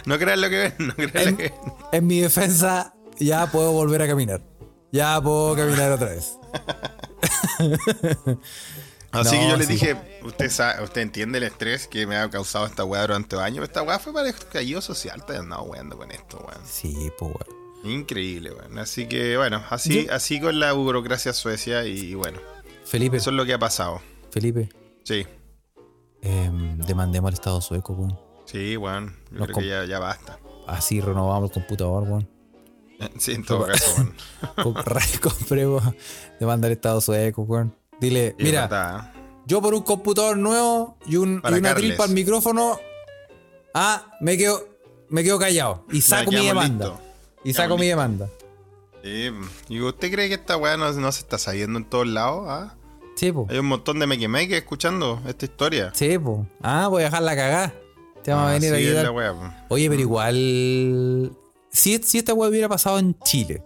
No crean lo que ven, no crean lo En, que ven. en mi defensa, ya puedo volver a caminar. Ya puedo caminar otra vez. Así No, que yo les sí. dije, usted sabe, usted entiende el estrés que me ha causado esta weá durante años. Esta weá fue para el estallido social, te andado weando con esto, weón. Sí, pues, weón. Increíble, weón. Así que bueno, así, así con la burocracia suecia y, bueno, Felipe, eso es lo que ha pasado. Felipe, Sí, em, demandemos al Estado sueco, weón. sí, weón. Yo Nos creo que ya, ya basta. Así renovamos el computador, weón. Sí, en todo caso, weón. Com- Compremos, demanda al Estado sueco, weón. Dile, mira, verdad, ¿eh? yo por un computador nuevo y, un, Para y una tripa al micrófono, ah, me quedo, me quedo callado. Y saco mi demanda. Y saco mi demanda. Sí, ¿Y usted cree que esta weá no, no se está sabiendo en todos lados? ah? Sí, po. Hay un montón de meque escuchando esta historia. Sí, po. Ah, voy a dejar la cagada. Te vamos a Ah, venir sí, a ayudar. Oye, pero igual. Si, si esta weá hubiera pasado en Chile.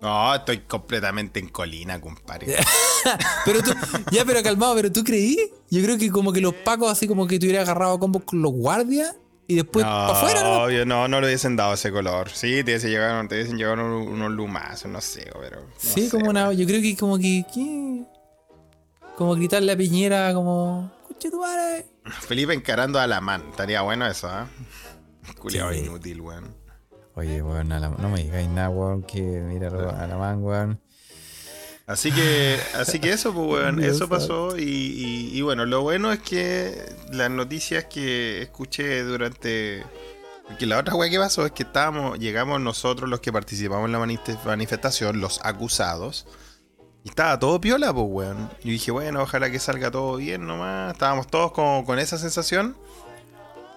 No, estoy completamente en colina, compadre. Pero tú, ya, pero calmado, pero tú creí. Yo creo que como que los pacos, así como que te hubiera agarrado a combos con los guardias y después no, para afuera, ¿no? obvio, no, no le hubiesen dado ese color. Sí, te hubiesen llegado, te hubiesen llegado unos, unos lumazos, no sé, pero. no Sí, sé, como una. Yo creo que como que. ¿qué? Como gritarle a Piñera, como. Felipe encarando a la man. Estaría bueno eso, ¿ah? Culeado Sí. inútil, weón. Oye, weón, la- no me digáis nada, weón, que mira a la man, weón. Así que, así que eso, pues, weón, eso pasó. Y, y- y bueno, lo bueno es que las noticias que escuché durante. Porque la otra weá que pasó es que estábamos, llegamos nosotros los que participamos en la manif- manifestación, los acusados. Y estaba todo piola, pues, weón. Y dije, bueno, ojalá que salga todo bien nomás. Estábamos todos como con esa sensación.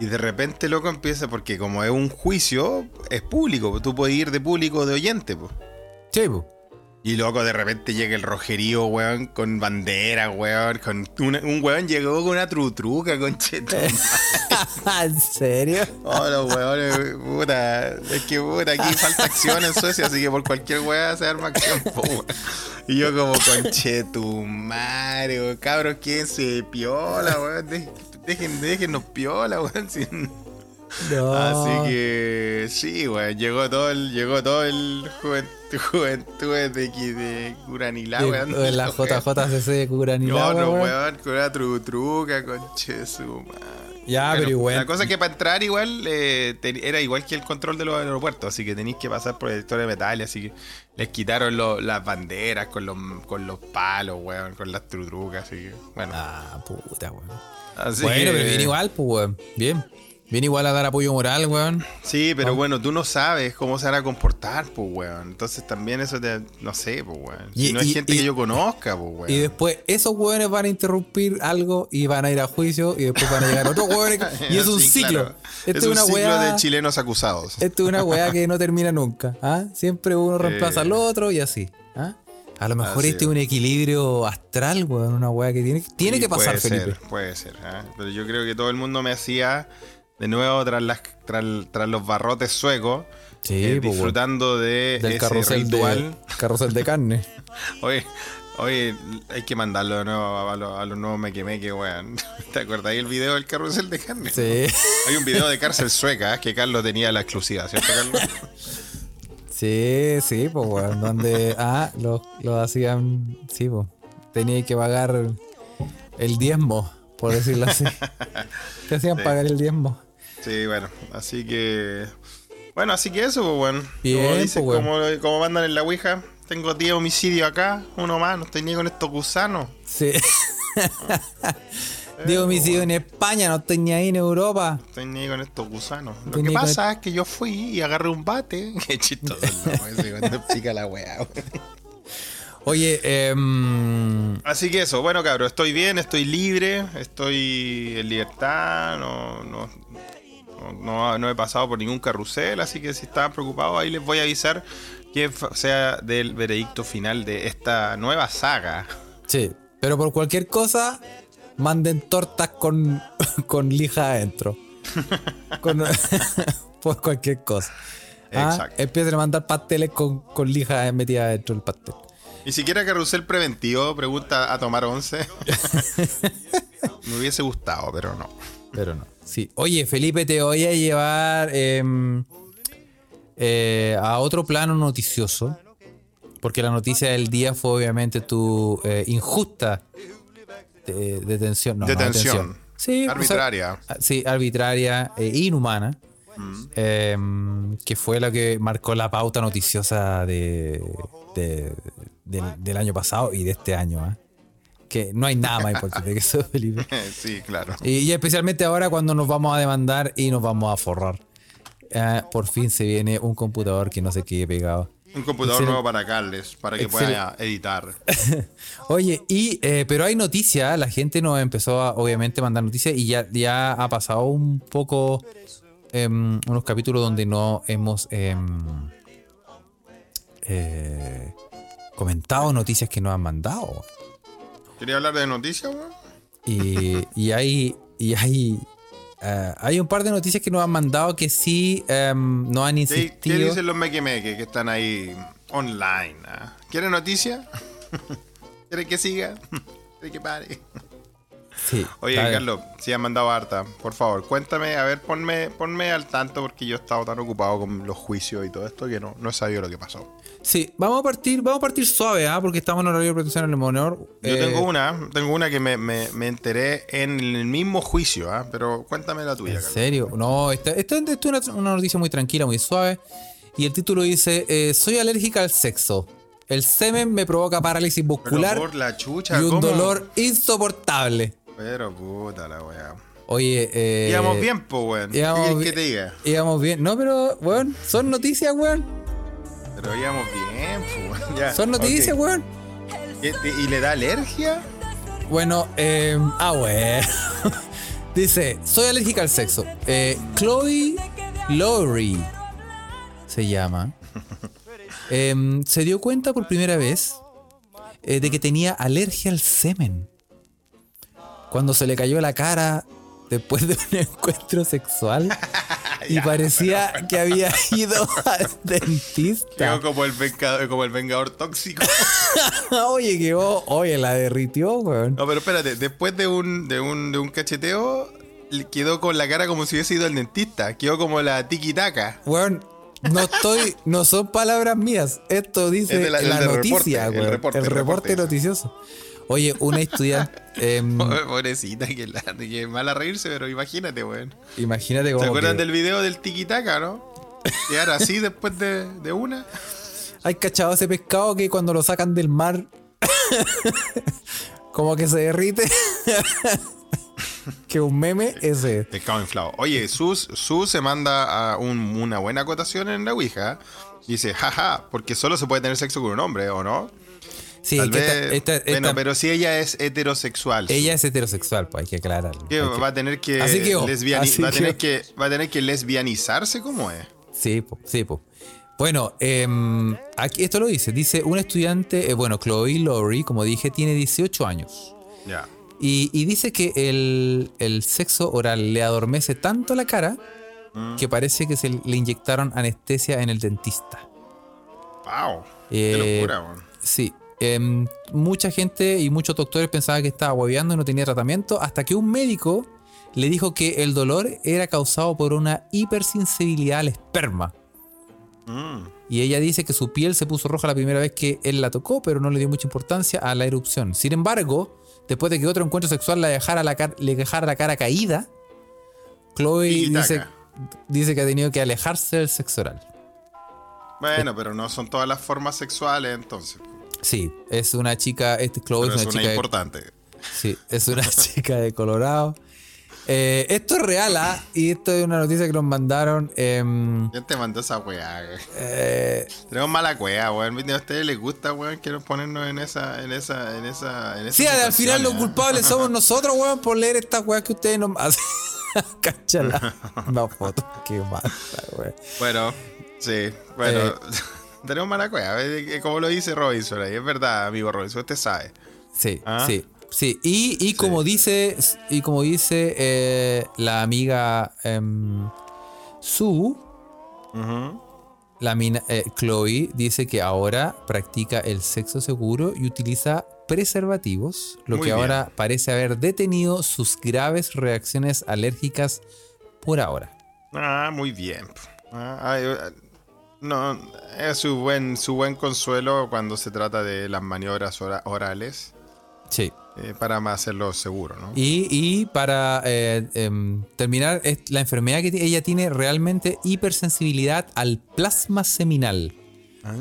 Y de repente, loco, empieza, porque como es un juicio, es público. pues, Tú puedes ir de público o de oyente, pues. Sí, po. Y loco, de repente llega el rojerío, weón, con bandera, weón, con una- un weón llegó con una trutruca, con cheto. ¿En serio? Oh, los weones, puta, es que puta, aquí falta acción en Suecia, así que por cualquier weá se arma acción, po, weón. Y yo como con chetumare, weón, cabros, quédense piola, weón, dejen, déjenos piola, weón, sin- No. Así que sí, weón, llegó todo el, llegó todo el juventud, juventud de, de Curanilá, weón. en la JJCC de Curanilagua, No, no, weón. con una trutruca, conche su. Ya, pero igual. La cosa es que para entrar igual eh, te- era igual que el control de los aeropuertos, así que tenéis que pasar por el detector de metales, así que les quitaron lo- las banderas con los, con los palos, weón, con las trutrucas, así que bueno. Ah, puta, weón. Así bueno, que- pero bien igual, pues, weón. Bien. Bien igual a dar apoyo moral, weón. Sí, Ah. pero bueno, tú no sabes cómo se van a comportar, pues, weón. Entonces también eso te, no sé, pues, weón. Si Y- no es y- gente y- que yo conozca, pues, weón. Y después esos weones van a interrumpir algo y van a ir a juicio y después van a llegar otros weones. Y es un Sí, ciclo. claro. Esto es un una ciclo weá. de chilenos acusados. Esto es una weá que no termina nunca. ¿ah? Siempre uno reemplaza al otro y así. ¿ah? A lo mejor Así este es un equilibrio astral, weón. Una weá que tiene, tiene Sí, que pasar, puede Felipe. Ser, puede ser, ¿ah? Pero yo creo que todo el mundo me hacía de nuevo tras, las, tras, tras los barrotes suecos. Sí, eh, pues, disfrutando de Del ese carrusel ritual. de, carrusel de carne. Oye, oye, hay que mandarlo de nuevo a, los, a los nuevos mequemeque, weón. ¿Te acordáis el video del carrusel de carne? Sí. Hay un video de cárcel sueca ¿eh? que Carlos tenía la exclusiva, ¿cierto, Carlos? Sí, sí, pues, weón. Donde, ah, lo, lo hacían, sí, pues. Tenía que pagar el diezmo, por decirlo así. Te hacían Sí. pagar el diezmo. Sí, bueno, así que. Bueno, así que eso, pues, bueno. Bien, como, dicen, pues, como, como mandan en la Ouija, tengo 10 homicidios acá, uno más, no estoy ni con estos gusanos. Sí. Digo, homicidio en España, no estoy ni ahí en Europa. No estoy ni con estos gusanos. Lo Estoy que con pasa es que yo fui y agarré un bate. Qué chistoso cuando explica la weá. Oye, em, Así que eso, bueno, cabrón, estoy bien, estoy libre, estoy en libertad, no, no, no, no- no he pasado por ningún carrusel, así que si estaban preocupados, ahí les voy a avisar que sea del veredicto final de esta nueva saga. sí. Pero por cualquier cosa, manden tortas con, con lija adentro. Con- por cualquier cosa. Ah, empiecen a mandar pasteles con, con lija metida dentro del pastel. Ni siquiera carrusel preventivo, pregunta a tomar once. Me hubiese gustado, pero no. Pero no. Sí. Oye, Felipe, te voy a llevar em, eh, a otro plano noticioso. Porque la noticia del día fue obviamente tu eh, injusta de- detención. No, no, Detención. Sí, o sea, Arbitraria. ah, sí, arbitraria e inhumana. Mm. em, que fue la que marcó la pauta noticiosa de, de- del, del año pasado y de este año. ¿ah? Que no hay nada más importante que eso, Felipe. sí, claro. Y, y especialmente ahora cuando nos vamos a demandar y nos vamos a forrar. Ah, por fin se viene un computador que no se quede pegado. Un computador nuevo para Carles, para que pueda editar. Oye, y eh, pero hay noticias, la gente nos empezó a obviamente mandar noticias y ya, ya ha pasado un poco em, unos capítulos donde no hemos em, eh, comentado noticias que nos han mandado. ¿Quería hablar de noticias, weón? Y, y hay, y hay, eh, hay un par de noticias que nos han mandado que sí nos han ¿Qué, insistido. qué dicen los mequemeque que están ahí online? ah? ¿Quieren noticia? ¿Quieren que siga? ¿Quieren que pare? Sí, Oye. Carlos, si han mandado harta, por favor, cuéntame, a ver, ponme, ponme al tanto porque yo he estado tan ocupado con los juicios y todo esto que no, no he sabido lo que pasó. Sí, vamos a partir, vamos a partir suave, ¿ah? porque estamos en horario de protección al menor. Yo Eh, tengo una, tengo una que me, me- me enteré en el mismo juicio, ¿ah? pero cuéntame la tuya, ¿En Carlos. serio? No, esta, esta- esta es una, una noticia muy tranquila, muy suave. Y el título dice: eh, Soy alérgica al sexo. El semen me provoca parálisis muscular por la chucha, y un ¿cómo? dolor insoportable. Pero puta la weá. Oye, eh. Íbamos bien, pues, weón. ¿Qué íbamos que te diga? Íbamos bien. No, pero, weón, son noticias, weón. Pero íbamos bien, pues, weón. Ya, Son noticias, ok. weón. ¿Y, y le da alergia? Bueno, eh, ah, bueno. Dice, soy alérgica al sexo. Eh, Chloe Lowry se llama. Em, se dio cuenta por primera vez eh, de que tenía alergia al semen. Cuando se le cayó la cara después de un encuentro sexual y parecía que había ido al dentista. Quedó como el vengador, como el vengador tóxico. oye, quedó, oye, la derritió, weón. No, pero espérate, después de un, de un, de un cacheteo, quedó con la cara como si hubiese ido al dentista. Quedó como la tiki-taka. Weón, no estoy, no son palabras mías. Esto dice Es la- la, el noticia, reporte, el weón. reporte, el el reporte reporte. noticioso. Oye, una estudiante. em, Pobrecita, que, la, que mala reírse, pero imagínate, weón. imagínate ¿Se cómo. acuerdan que- del video del tiki-taka, no? Quedar así después de, de una. Hay cachado ese pescado que cuando lo sacan del mar. como que se derrite. que un meme ese. Pescado inflado. Oye, Sus, Sus se manda a un- una buena acotación en la Ouija. Dice, jaja, porque solo se puede tener sexo con un hombre, ¿o no? Sí, Tal es que vez. esta- esta- esta- bueno, pero si ella es heterosexual. ella es heterosexual, pues hay que aclararlo. ¿qué, Hay que- va a tener que, Así quedó, lesbiani- así va, a tener quedó. que va a tener que lesbianizarse, ¿cómo es? Sí, po, sí, po. Bueno, em, aquí esto lo dice. Dice un estudiante, eh, bueno, Chloe Lowry, como dije, tiene 18 años. Ya. Y, y dice que el, el sexo oral le adormece tanto la cara Mm. que parece que se le inyectaron anestesia en el dentista. Wow. Eh, Qué locura, weón. Sí. Em, mucha gente y muchos doctores pensaban que estaba hueveando y no tenía tratamiento hasta que un médico le dijo que el dolor era causado por una hipersensibilidad al esperma. Mm. Y ella dice que su piel se puso roja la primera vez que él la tocó, pero no le dio mucha importancia a la erupción. Sin embargo, después de que otro encuentro sexual la dejara la le dejara la cara caída, Chloe dice, dice que ha tenido que alejarse del sexo oral. Bueno, pero no son todas las formas sexuales, entonces. Sí, es una chica, este Chloe Pero es es una una chica de- importante. Sí, es una chica de Colorado. Eh, esto es real, ¿ah? Y esto es una noticia que nos mandaron. ¿Quién te mandó esa weá, eh, Tenemos mala cueva, weón. ¿A ustedes les gusta, weón? Quiero ponernos en esa, en esa, en esa, en esa sí, al final los ¿eh? culpables somos nosotros, weón, por leer estas weas que ustedes nos hacen. Cáchala. Una foto. Qué mala, weón. Bueno, sí, bueno. Eh. Tenemos mala cueva, eh, como lo dice Robinson ahí. Es verdad, amigo Robinson, usted sabe. Sí, Ah. sí. Sí, y, y como dice, y como dice eh, la amiga Sue, Ujú. La mina, eh, Chloe dice que ahora practica el sexo seguro y utiliza preservativos, lo Muy que bien. ahora parece haber detenido sus graves reacciones alérgicas por ahora. Ah, muy bien. Ah, ay, eh, no, es su buen, su buen consuelo cuando se trata de las maniobras ora- orales Sí. eh, para más hacerlo seguro, ¿no? Y, y para eh, em, terminar, es la enfermedad que ella tiene realmente hipersensibilidad al plasma seminal,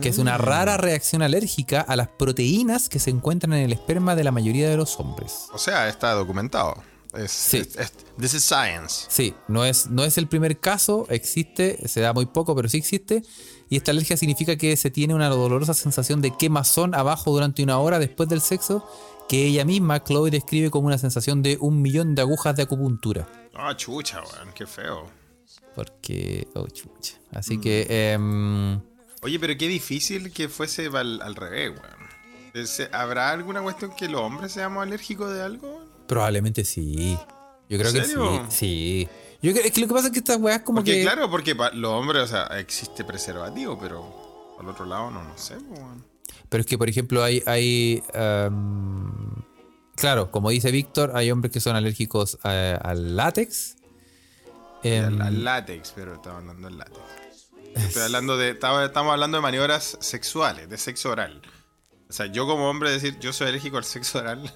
que es una rara reacción alérgica a las proteínas que se encuentran en el esperma de la mayoría de los hombres. O sea, está documentado. Es, Sí. es- es- this is science. Sí, no es, no es el primer caso, existe, se da muy poco, pero sí existe. Y esta alergia significa que se tiene una dolorosa sensación de quemazón abajo durante una hora después del sexo, que ella misma, Chloe, describe como una sensación de un millón de agujas de acupuntura. Ah, chucha, weón, qué feo. Porque, oh, chucha. Así que, em, Oye, pero qué difícil que fuese al, al revés, weón. ¿Se- ¿Habrá alguna cuestión que los hombres seamos alérgicos de algo? Probablemente sí. Yo creo ¿En que serio? sí. Sí. Yo creo, es que lo que pasa es que estas weas como Porque que. claro, porque para los hombres, o sea, existe preservativo, pero al otro lado no, no sé. Pero es que, por ejemplo, hay. hay em, claro, como dice Víctor, hay hombres que son alérgicos a- al látex. Em, Al, al látex, pero estaba hablando del látex. Estoy hablando de, estamos hablando de maniobras sexuales, de sexo oral. O sea, yo como hombre decir yo soy alérgico al sexo oral,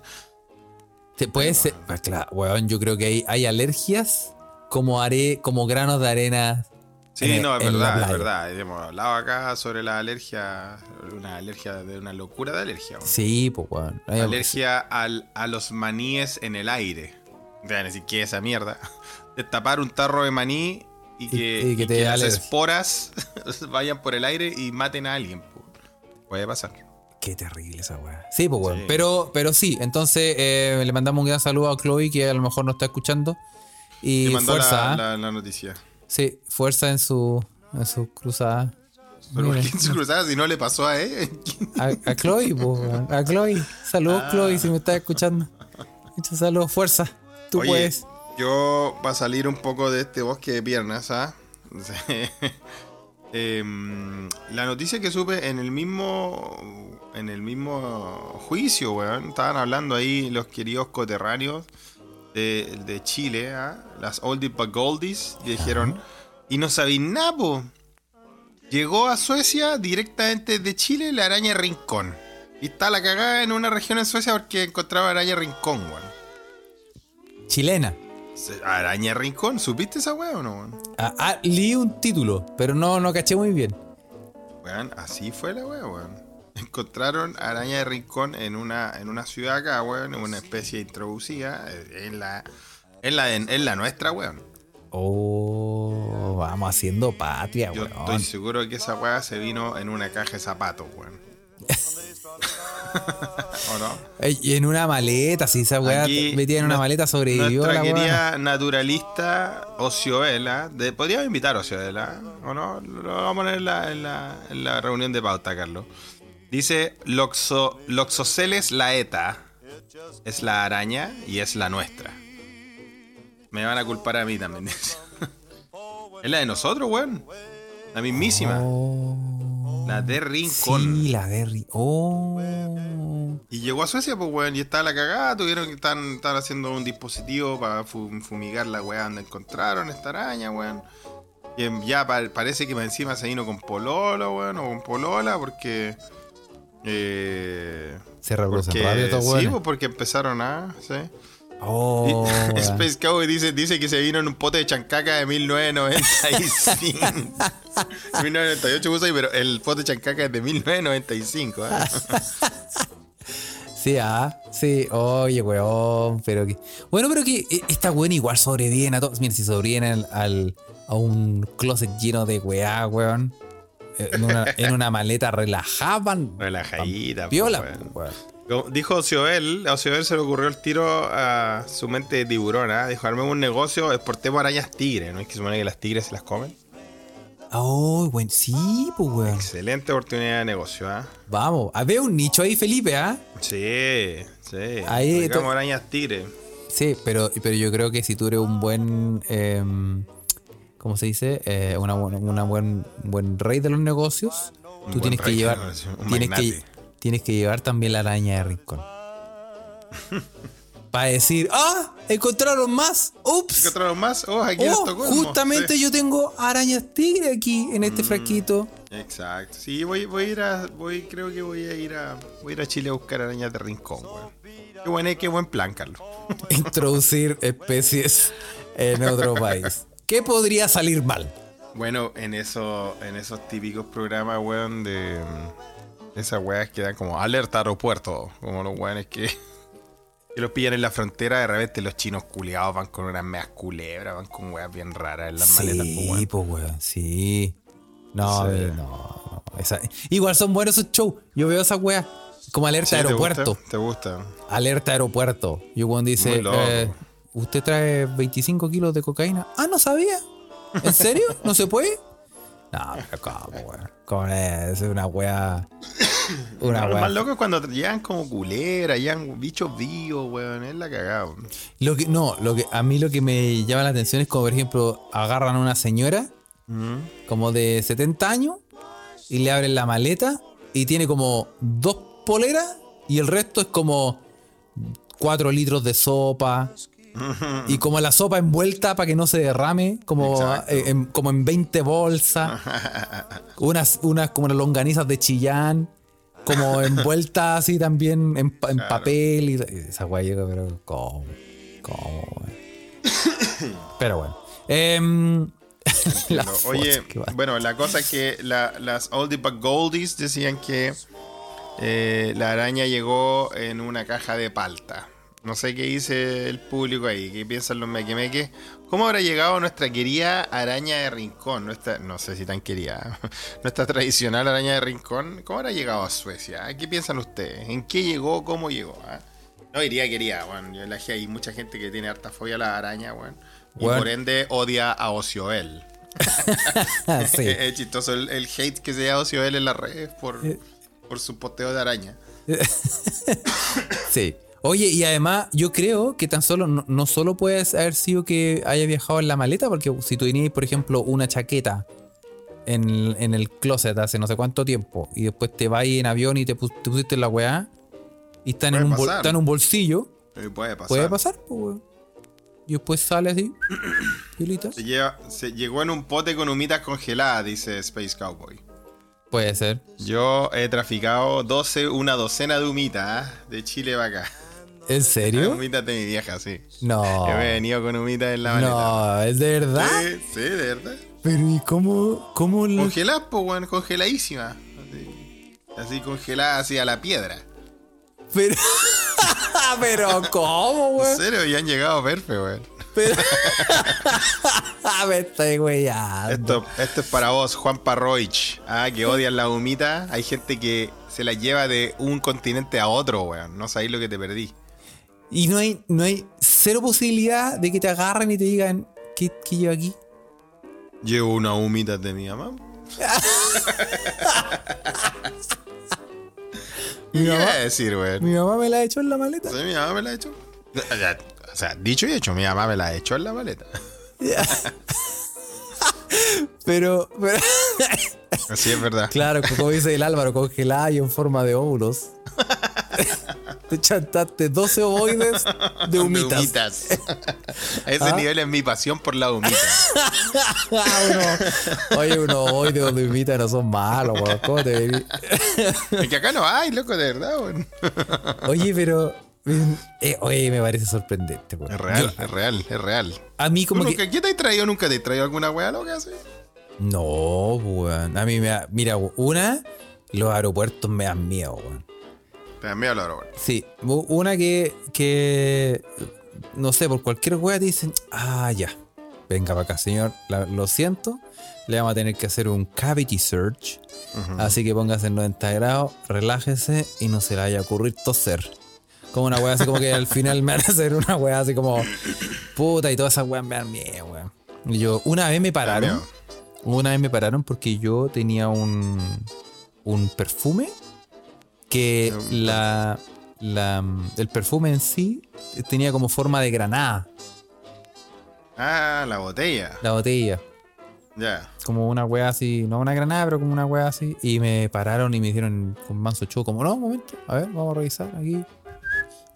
te puede ser. ah, claro, weón, yo creo que hay, hay alergias como, are, como granos de arena. Sí, en- no, es verdad, es verdad. Hemos hablado acá sobre la alergia, una alergia de una locura de alergia. weón. Sí, pues, weón. Hay- Alergia al, a los maníes en el aire. A decir, ¿qué es esa mierda? Destapar un tarro de maní y que, y que y te que dé las esporas vayan por el aire y maten a alguien. po. Puede pasar. Qué terrible esa weá. Sí, pues, weón. Sí. Pero, pero sí, entonces eh, le mandamos un gran saludo a Chloe, que a lo mejor no está escuchando. Y fuerza, la, ¿ah? la- la noticia. Sí, fuerza en su, en su cruzada. Pero ¿por Mira, qué se cruzaba si no le pasó a él? A, a Chloe, weón. a Chloe. Saludos, Ah. Chloe, si me estás escuchando. Muchos saludos, fuerza. Tú Oye, puedes. Yo, para salir un poco de este bosque de piernas, ¿ah? Em, la noticia que supe en el mismo en el mismo juicio, weón, estaban hablando ahí los queridos coterráneos de, de Chile, ¿ah? las Oldies but Goldies, y dijeron, y no sabéis nada, po. Llegó a Suecia directamente de Chile la araña rincón. Y está la cagada en una región en Suecia porque encontraba araña rincón, weón. Chilena. Araña rincón, ¿supiste esa weá o no, weón? Ah, ah, leí un título, pero no, no caché muy bien. Weón, así fue la weá, weón. Encontraron araña de rincón en una, en una ciudad acá, weón, en una especie introducida eh, en la, en la, en, la nuestra, weón. Oh, vamos haciendo patria, Yo weón. estoy seguro que esa weá se vino en una caja de zapatos, weón. ¿O no? Y en una maleta, si esa weá Aquí, metida en una maleta sobrevivió Nuestra la weá. querida naturalista Ocioela, de, podríamos invitar a Ocioela, ¿o no? Lo vamos a poner en la, en la, en la reunión de pauta, Carlos. Dice, Loxo, Loxoceles laeta es la araña y es la nuestra. Me van a culpar a mí también. dice. es la de nosotros, weón. La mismísima. Oh, La de Rincón. sí, la de Ri- Oh. Y llegó a Suecia, pues, weón, y estaba la cagada. Tuvieron que estar, estar haciendo un dispositivo para fu- fumigar la weá donde encontraron esta araña, weón. Y ya pa- parece que encima se vino con pololo, weón, o con polola, porque. Eh, Se porque estos sí, pues, porque empezaron a. ¿sí? Oh, Y-. Space Cowboy dice, dice que se vino en un pote de chancaca de 1995. 1998 puso ahí, pero el pote de chancaca es de 1995. ¿eh? Sí, ah, sí, oye, weón, pero que. Bueno, pero que eh, esta weón igual sobreviven a todos. Mira, si sobreviven al, al- a un closet lleno de weá, weón. eh, En una, en una maleta relajaban. Relajadita, Viola, pues, weón. weón. Dijo Ocioel, a Ocioel se le ocurrió el tiro a su mente de tiburón, ¿ah? Dijo, armemos un negocio, exportemos arañas tigre, ¿no es que supone que las tigres se las comen? Oh, weón, sí, pues, weón. Excelente oportunidad de negocio, ¿ah? Vamos, había un nicho ahí, Felipe, ¿ah? Sí, sí. Ahí to- arañas tigre. Sí, pero, pero yo creo que si tú eres un buen. em, ¿Cómo se dice? Eh, una, una buen, buen rey de los negocios. Un Tú buen tienes que rey llevar. Tienes que. Tienes que llevar también la araña de rincón. Para decir, ¡ah! ¿Encontraron más? ¿Qué ¡Ups! otro más? Oh, aquí Oh, Estocolmo. justamente Sí. yo tengo arañas tigre aquí en este frasquito. Exacto. Sí, voy, voy a ir a. Voy, creo que voy a ir a. Voy a ir a Chile a buscar arañas de rincón, weón. Qué buen, qué buen plan, Carlos. Introducir especies en otro país. ¿Qué podría salir mal? Bueno, en eso, en esos típicos programas, weón, de mm, esas weas que dan como alerta aeropuerto, como los weones que, que los pillan en la frontera, de repente los chinos culeados van con unas meas culebras, van con weas bien raras en las maletas, pues, Sí, weón. pues, weón, sí. No, Sí. no, no. esa- Igual son buenos esos shows. Yo veo esas weas como alerta Sí, ¿te aeropuerto. gusta? ¿Te gusta? Alerta aeropuerto. Y cuando dice, eh, ¿usted trae 25 kilos de cocaína? Ah, no sabía. ¿En serio? ¿No se puede? No, pero ¿cómo, weón? ¿Cómo es? Es una. Una Lo más loco es cuando llegan como culebras, llegan bichos vivos, weón, es la cagada. weón. Lo que, no, lo que, a mí lo que me llama la atención es como, por ejemplo, agarran a una señora como de 70 años y le abren la maleta y tiene como dos poleras y el resto es como 4 litros de sopa y como la sopa envuelta para que no se derrame, como, eh, en, como en 20 bolsas, unas, unas como las longanizas de Chillán. Como envueltas así también en, pa- en papel y esa guay llega, pero ¿cómo? ¿Cómo? Pero bueno. Em, la Oye, bueno, la cosa es que la- las Oldie but Goldies decían que eh, la araña llegó en una caja de palta. No sé qué dice el público ahí, qué piensan los mequemeques. ¿Cómo habrá llegado nuestra querida araña de rincón? Nuestra, no sé si tan querida. Nuestra tradicional araña de rincón. ¿Cómo habrá llegado a Suecia? ¿Qué piensan ustedes? ¿En qué llegó? ¿Cómo llegó? ah? No diría querida, bueno, yo la hay mucha gente que tiene harta fobia a la araña, bueno, y Bueno. por ende odia a Ocioel. sí. es chistoso el, el hate que se da a Ocioel en las redes por, Eh. por su posteo de araña. Sí. Oye, y además yo creo que tan solo, no, no solo puede haber sido que haya viajado en la maleta, porque si tú tenías, por ejemplo, una chaqueta en, en el closet hace no sé cuánto tiempo, y después te vas en avión y te, pus- te pusiste en la weá, y está en, un, bol- está en un bolsillo, Eh, Puede pasar. puede pasar, pues, weón. y después sale así. Se, lleva- se llegó en un pote con humitas congeladas, dice Space Cowboy. Puede ser. Yo he traficado 12, una docena de humitas ¿ah? de Chile para acá. ¿En serio? Humitas de mi vieja, sí. No. Yo me he venido con humitas en la maleta. No, es de verdad. Sí, sí, de verdad. Pero ¿y cómo, cómo Congeladas, pues, weón, congeladísimas. Así, así congeladas así a la piedra. Pero, pero ¿cómo, En weón? serio, y han llegado perfecto, weón. Pero... Me estoy weyando. Esto, esto es para vos, Juan Parroich. Ah, que odian la humita. Hay gente que se la lleva de un continente a otro, weón. No sabéis lo que te perdí. Y no hay, no hay cero posibilidad de que te agarren y te digan, ¿qué, qué lleva aquí? Llevo una humita de mi mamá. Mi ¿Qué mamá, a decir, weón? mi mamá me la echó en la maleta. Sí, mi mamá me la ha hecho. O sea, dicho y hecho, mi mamá me la ha hecho en la maleta. Pero, pero Así es verdad. claro, como dice el Álvaro, congelada y en forma de óvulos. Te chantaste 12 ovoides de humitas. humitas. A ese Ah. nivel es mi pasión por la humita. Ah, uno- oye, unos ovoides de humitas no son malos, weón. ¿Cómo te? Es que acá no hay, loco, de verdad, weón. Oye, pero. eh, oye, me parece sorprendente, weón. Es real, Yo- es real, es real. a mí, ¿Tú como que. ¿Qué te has traído? ¿Nunca te has traído alguna weá loca así? No, weón. A mí me da. Mira, una, los aeropuertos me dan miedo, weón. Te da miedo la weón. Sí, una que, que no sé, por cualquier wea te dicen, ah, ya, venga para acá, señor, la- lo siento, le vamos a tener que hacer un cavity search, así que póngase en 90 grados, relájese y no se le vaya a ocurrir toser. Como una wea así como que al final me van a hacer una wea así como, puta, y todas esas weas me dan miedo, weón. Y yo, una vez me pararon, una vez me pararon porque yo tenía un, un perfume que la, la- el perfume en sí tenía como forma de granada, Ah, la botella. la botella. Ya. Como una wea así, no una granada, pero como una wea así. Y me pararon y me hicieron con manso show, como, no, un momento, a ver, vamos a revisar aquí.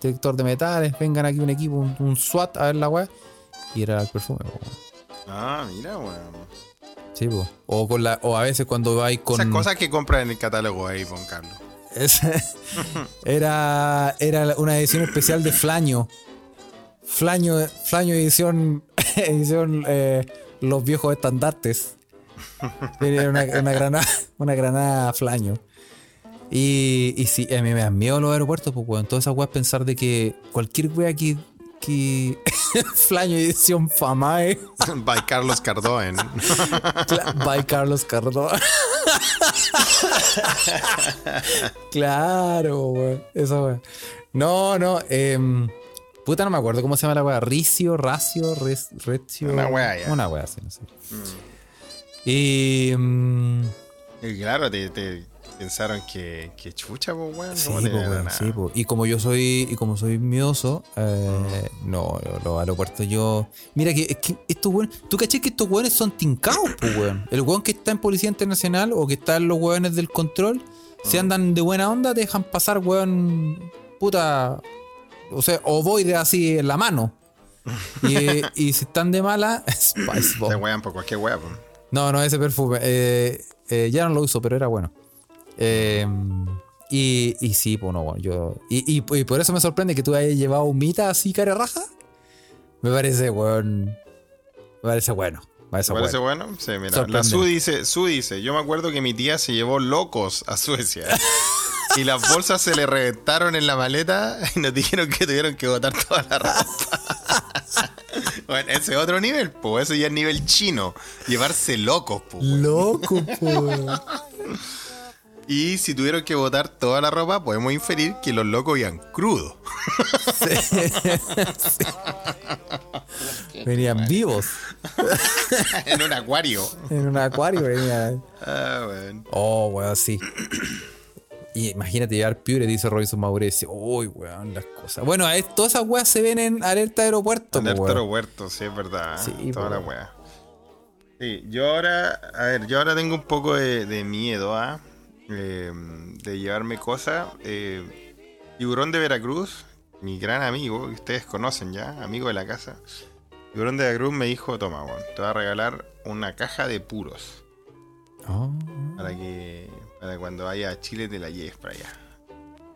Detector de metales, vengan aquí un equipo, un, un SWAT a ver la wea. Y era el perfume, po. Ah, mira, weón. Sí, po. O, con la, o a veces cuando vais con. Esas cosas que compras en el catálogo ahí, Juan Carlos. Es- era, era una edición especial de Flaño. Flaño, Flaño edición, edición eh, Los viejos estandartes. Era una, una granada, una granada Flaño. Y, y sí, a mí me dan miedo los aeropuertos, pues, weón. Todas esas weas pensar de que cualquier wea que. que Flaño edición Famae. By Carlos Cardoen. By Carlos Cardón. claro, weón. Eso, weón. No, no. em, puta, no me acuerdo cómo se llama la weá. Ricio, Racio, Res- Recio. Una weá, ya. Una weá, sí, no sé. Y. mm, Y claro, te, te pensaron que, que chucha, pues, weón. sí, no po, weón, sí, po. Y como yo soy. Y como soy miedoso, eh, no, los aeropuertos yo. Mira que, es que estos weones. ¿Tú caché que estos weones son tincados, pues, weón? El weón que está en Policía Internacional o que está en los weones del control, si andan de buena onda, te dejan pasar, weón. Puta. O sea, o voy de así en la mano. Y, y si están de mala, Spice Bomb. Te wean por cualquier pues. No, no, ese perfume. eh, eh, ya no lo uso, pero era bueno. Eh, y, y sí, pues no, bueno, yo. Y, y- y por eso me sorprende que tú hayas llevado humita así, cara raja. Me parece, weón. Me parece bueno. Me parece ¿Te parece bueno. bueno? Sí, mira. Sorprendente. La Su dice, Su dice, yo me acuerdo que mi tía se llevó locos a Suecia. y las bolsas se le reventaron en la maleta y nos dijeron que tuvieron que botar toda la ropa. bueno, ese es otro nivel, pues. Eso ya es nivel chino. Llevarse locos, pues. Loco, po. Y si tuvieron que botar toda la ropa, podemos inferir que los locos iban crudos. Venían vivos. en un acuario. En un acuario venían. Ah, bueno. Oh, weón, sí. Y imagínate llevar piure, dice Robinson Mauricio. Uy, weón, las cosas. Bueno, a todas esas weas se ven en alerta aeropuerto, Tener weón. aeropuerto, sí, es verdad. Sí, Toda po. la wea. Sí, yo ahora, a ver, yo ahora tengo un poco de, de miedo, ¿ah? Eh, de llevarme cosas. Eh, Tiburón de Veracruz, mi gran amigo, que ustedes conocen ya, amigo de la casa. Tiburón de la Cruz me dijo, toma, weón, te va a regalar una caja de puros. Oh. Para que. Para cuando vaya a Chile te la lleves para allá.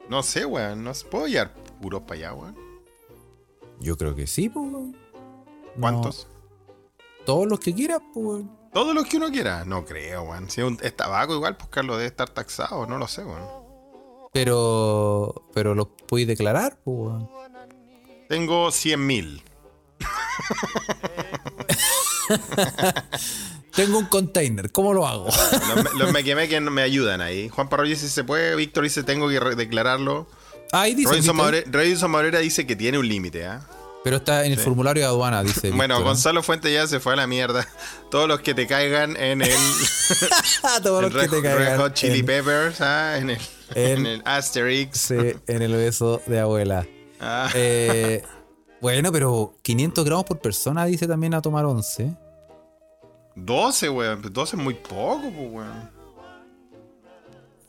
No sé, weón. No ¿Puedo llevar puros para allá, weón? Yo creo que sí, pues. ¿Cuántos? No, todos los que quieras, pues. Weón. Todos los que uno quiera. No creo, weón. Si es, tabaco, igual, pues Carlos debe estar taxado. No lo sé, weón. Pero. Pero los puedes declarar, pues. weón. Tengo 100 mil. Tengo un container, ¿cómo lo hago? Los, me- los mequemeques me ayudan ahí. Juan Parro dice si se puede. Víctor dice tengo que declararlo. Ahí dice. Robinson. Maure- Robinson Maurera dice que tiene un límite, ¿ah? Pero está en el Sí. formulario de aduana, dice. Bueno, ¿eh? Gonzalo Fuente ya se fue a la mierda. Todos los que te caigan en el, Todos los que Red, te Red caigan Hot Chili en- Peppers, ¿ah? en, el, en- en el Asterix. Sí, en el beso de abuela. Ah, Eh, bueno, pero 500 gramos por persona dice también a tomar 11. 12, weón. 12 es muy poco, pues, weón.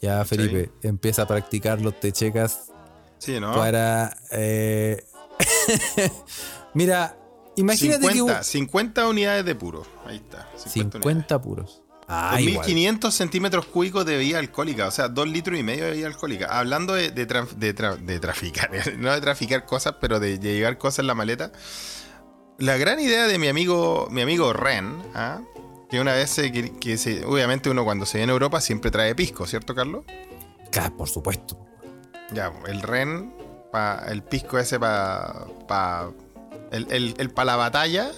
Ya, Felipe, empieza a practicar los te checas Sí, ¿no? para... eh, Mira, imagínate 50, que... 50 unidades de puro. Ahí está. 50, 50 puros. Ah, igual. 2.500 centímetros cúbicos de bebida alcohólica, o sea, 2 litros y medio de bebida alcohólica. Hablando de, de, tra- de tra- de traficar, no de traficar cosas, pero de, llevar cosas en la maleta. La gran idea de mi amigo, mi amigo Ren, ¿ah? que una vez, se, que, que se- obviamente uno cuando se viene a Europa siempre trae pisco, ¿cierto, Carlos? Ca- Por supuesto. Ya, el Ren, pa- el pisco ese para pa, el, el, el pa la batalla,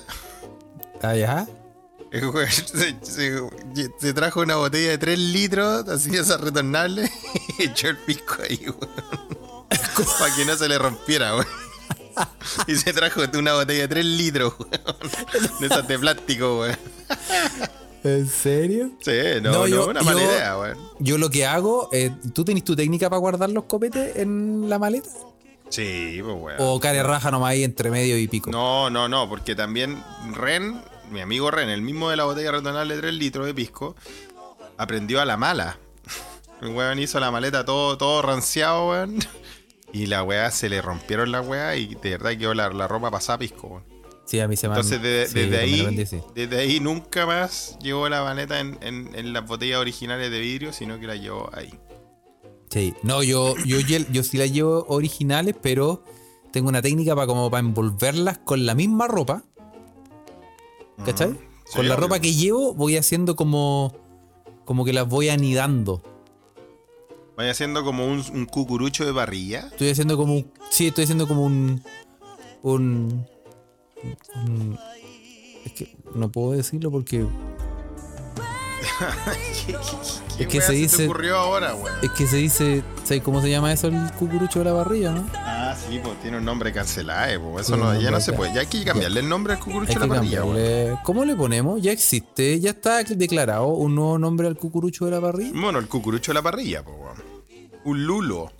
Ah, ya. El güey se, se- se trajo una botella de 3 litros, así esa retornable, y echó el pisco ahí, weón. Para que no se le rompiera, weón. Y se trajo una botella de 3 litros, weón. De esas de plástico, weón. ¿En serio? Sí, no, No, no, yo- una mala yo- idea, weón. Yo lo que hago, eh, ¿tú tenés tu técnica para guardar los copetes en la maleta? Sí, pues, weón. ¿O care raja nomás ahí entre medio y pico? No, no, no, porque también Ren, mi amigo Ren, el mismo de la botella retornable de 3 litros de pisco, aprendió a la mala. El weón hizo la maleta todo, todo ranciado, weón. Y la weá se le rompieron la weá y de verdad quedó la, la ropa pasada a pisco, weón. Sí, a mí se me Entonces de- sí, desde, ahí, vendí, sí. desde ahí nunca más llevó la maleta en, en- en las botellas originales de vidrio, sino que la llevó ahí. Sí. No, yo, yo, yo sí las llevo originales, pero tengo una técnica para como para envolverlas con la misma ropa. ¿Cachai? Con la obvio. ropa que llevo voy haciendo como. Como que las voy anidando. Vaya haciendo como un, un cucurucho de parrilla. Estoy haciendo como. un- Sí, estoy haciendo como un. Un. un- es que no puedo decirlo porque. ¿Qué Es que se te dice- ocurrió ahora? Es que se dice. ¿Sabes cómo se llama eso el cucurucho de la barriga, no? Ah, sí, pues tiene un nombre cancelado, pues. Eso Sí, no, ya no se puede. Ya hay que cambiarle el nombre al cucurucho de la parrilla, cambiarle. ¿Cómo le ponemos? Ya existe, ya está declarado un nuevo nombre al cucurucho de la barriga. Bueno, el cucurucho de la parrilla, pues. Un lulo.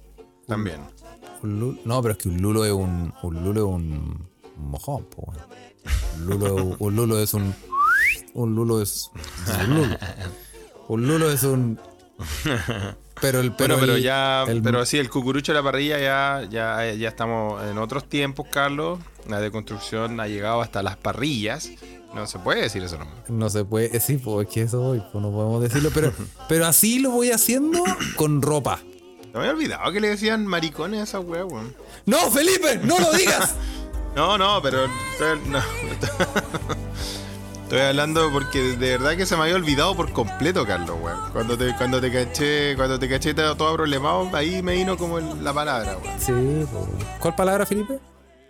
También. Un lulo- No, pero es que un lulo es un. Un lulo es un. un mojón, po, weón. Un lulo, un lulo es un. Un lulo es. Un lulo. Un lulo es un. Pero el. Pero bueno, pero el- ya. el- pero sí, el cucurucho de la parrilla ya, ya, ya estamos en otros tiempos, Carlos. La deconstrucción ha llegado hasta las parrillas. No se puede decir eso nomás. No se puede. eh, Sí, pues es que eso hoy, pues no podemos decirlo. Pero, pero así lo voy haciendo con ropa. No me había olvidado que le decían maricones a esa weón. ¡No, Felipe! ¡No lo digas! No, no, pero. No. Estoy hablando porque de verdad que se me había olvidado por completo, Carlos, weón. Cuando te, cuando te caché, cuando te caché todo todo problemado, ahí me vino como el- la palabra, weón. Sí, pues. ¿Cuál palabra, Felipe?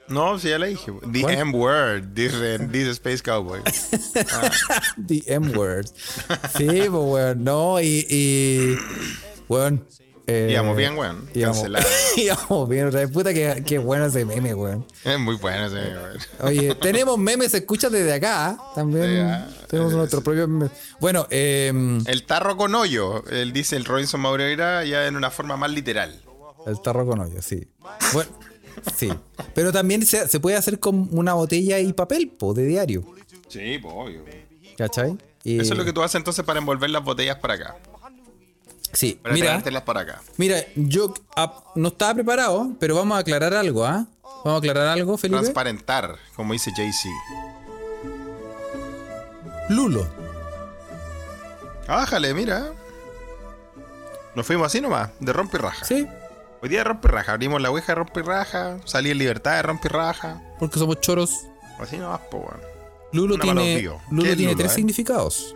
No, sí, ya la dije. The ¿Cuál? M word, dice, dice Space Cowboy. The M-word. Sí, pues, weón. No, y. y weón. Eh, Íbamos bien, weón. Íbamos, Cancelado. íbamos bien otra vez. Puta, que, qué bueno ese meme, weón. Es muy bueno ese, weón. Oye, tenemos memes, se escucha desde acá. ¿ah? También tenemos nuestro propio meme. Bueno, eh, El tarro con hoyo, él dice el Robinson Maureira ya en una forma más literal. el tarro con hoyo, sí. Bueno, sí. Pero también se, se puede hacer con una botella y papel, po, de diario. Sí, pues obvio. ¿Cachai? Y- Eso es lo que tú haces entonces para envolver las botellas para acá. Sí, Para mira. para acá. Mira, yo no estaba preparado, pero vamos a aclarar algo, ¿ah? Vamos a aclarar algo, Felipe. Transparentar, como dice Jay-Z. Lulo. Bájale, mira. Nos fuimos así nomás, de rompe y raja. Sí, Hoy día de rompe y raja. Abrimos la ouija de rompe y raja. Salí en libertad de rompe y raja. porque somos choros. Así nomás, po, weón. Lulo Una tiene. Lulo ¿Qué es tiene Lulo, tres eh? significados.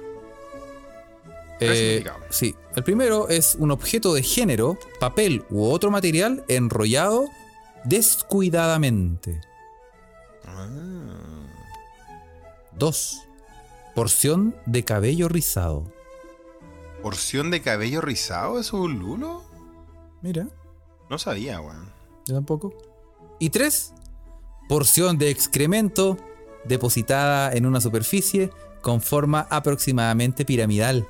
Eh. Sí. El primero es un objeto de género, papel u otro material enrollado descuidadamente. Ah. Dos. Porción de cabello rizado. ¿Porción de cabello rizado? ¿Eso es un lulo? Mira, No sabía, weón. yo tampoco. Y tres. Porción de excremento depositada en una superficie con forma aproximadamente piramidal.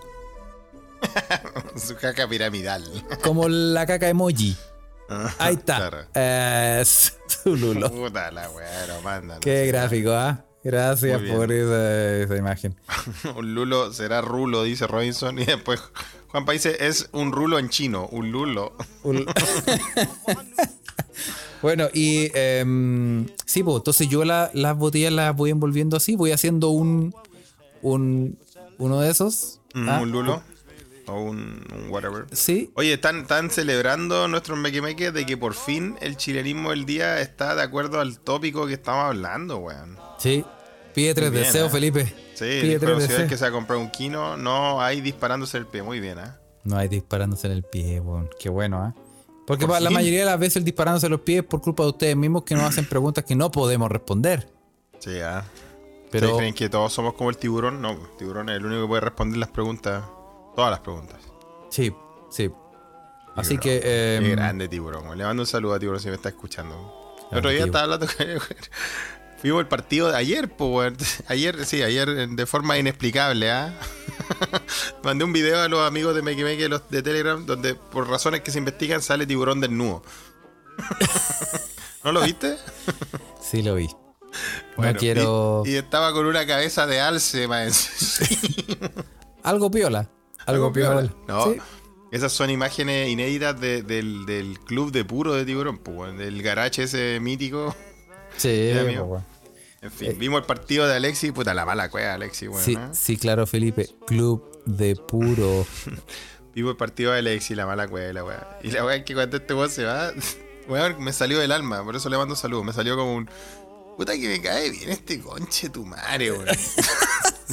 Su caca piramidal. Como la caca emoji. Ahí está. Claro. Eh, su Lulo. Puta la weá. Qué gráfico, ¿ah? Gracias por esa, esa imagen. Un lulo será rulo, dice Robinson. Y después Juan dice, es un rulo en chino, un lulo. Un- bueno, y em, sí, pues entonces yo la- las botellas las voy envolviendo así, voy haciendo un, un uno de esos. Mm, Ah, un lulo. O un, un whatever. Sí, Oye, están, están celebrando nuestros mequemeques de que por fin el chilenismo del día está de acuerdo al tópico que estamos hablando, weón. sí. Pide tres bien, deseos, ¿eh? Felipe. Sí, Pide tres deseos. que se ha comprado un kino, no hay disparándose el pie. Muy bien, ¿eh? No hay disparándose en el pie, weón. Qué bueno, ¿ah? Porque Por la mayoría de las veces el disparándose en los pies es por culpa de ustedes mismos que nos hacen preguntas que no podemos responder. Sí, ¿ah? Pero ¿Ustedes creen que todos somos como el tiburón? No, el tiburón es el único que puede responder las preguntas, todas las preguntas. sí, sí. Así Tiburón. que em, Qué grande tiburón. Le mando un saludo a tiburón si me está escuchando. El otro día estaba hablando con él, el partido de ayer, po, weón. Ayer, sí, ayer de forma inexplicable, ¿ah? Mandé un video a los amigos de Meki de, los- de Telegram donde por razones que se investigan sale tiburón desnudo. ¿No lo viste? sí lo vi. Bueno, no quiero Y, y estaba con una cabeza de alce, más. algo piola, algo, piola. No, Sí. esas son imágenes inéditas de- del, del club de puro de tiburón, pues, del garage ese mítico. Sí, po, amigo. weón. En fin, vimos el partido de Alexi, puta la mala cueva, Alexi, weón. sí, ¿eh? sí, claro, Felipe. Club de puro. Vimos el partido de Alexi, la mala cueva, la weá. Y la weá es que cuando este weón se va, weón, me salió del alma, por eso le mando saludos. Me salió como un. Puta que me cae bien este conche tu madre, weón.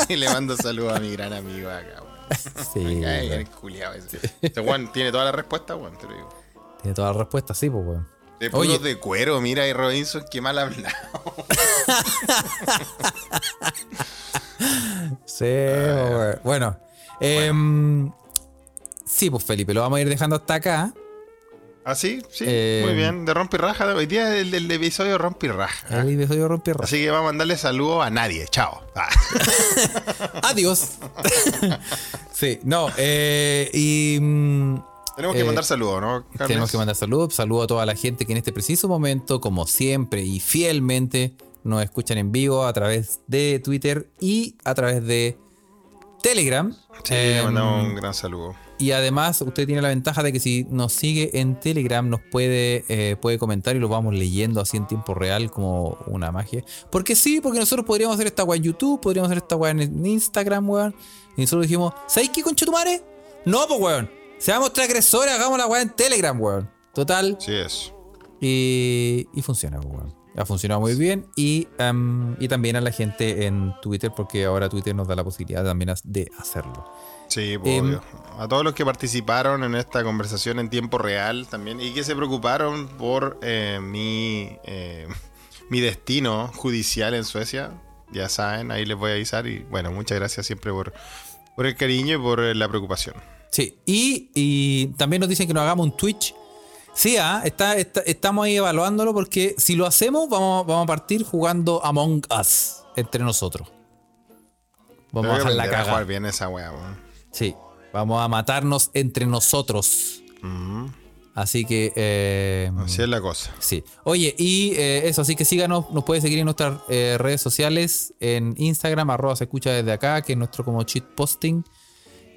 y le mando saludos a mi gran amigo acá, weón. Sí, el culiao ese. Este weón tiene toda la respuesta, weón, te lo digo. Tiene toda la respuesta, sí, pues, weón. De puros de cuero, mira, y Robinson, qué mal hablado. Sí, weón. Bueno, em, sí, pues, Felipe, lo vamos a ir dejando hasta acá. ¿Ah, sí? Sí, Eh, muy bien. De rompe y raja. Hoy día es el del episodio de rompe y raja. El episodio rompe raja. Así que vamos a mandarle saludos a nadie. Chao. Ah. Adiós. Sí, no, eh, y. mm, Tenemos que Eh, mandar saludos, ¿no? Carles? Tenemos que mandar saludos. Saludo a toda la gente que en este preciso momento, como siempre y fielmente, nos escuchan en vivo a través de Twitter y a través de Telegram. Sí, Em, mandamos un gran saludo. y además, usted tiene la ventaja de que si nos sigue en Telegram, nos puede, eh, puede comentar y lo vamos leyendo así en tiempo real, como una magia. Porque sí, porque nosotros podríamos hacer esta weá en YouTube, podríamos hacer esta weá en Instagram, weón. Y nosotros dijimos, ¿sabéis qué, conchetumare? No, pues, weón. Seamos transgresores, hagamos la weá en Telegram, weón. Total. Sí es. Y, y funciona, pues, weón. Ha funcionado muy bien. Y, em, y también a la gente en Twitter, porque ahora Twitter nos da la posibilidad también de hacerlo. Sí, pues, obvio. A todos los que participaron en esta conversación en tiempo real también y que se preocuparon por eh, mi, eh, mi destino judicial en Suecia. Ya saben, ahí les voy a avisar. Y bueno, muchas gracias siempre por, por el cariño y por eh, la preocupación. Sí, y, y también nos dicen que nos hagamos un Twitch. Sí, ah, está, está- estamos ahí evaluándolo porque si lo hacemos, vamos, vamos a partir jugando Among Us entre nosotros. Vamos a dejar la caga. bien esa weón. Sí, vamos a matarnos entre nosotros. Ujú. Así que, eh, Así es la cosa. sí. Oye, y eh, eso, así que síganos, nos puede seguir en nuestras eh, redes sociales, en Instagram, arroba se escucha desde acá, que es nuestro como cheat posting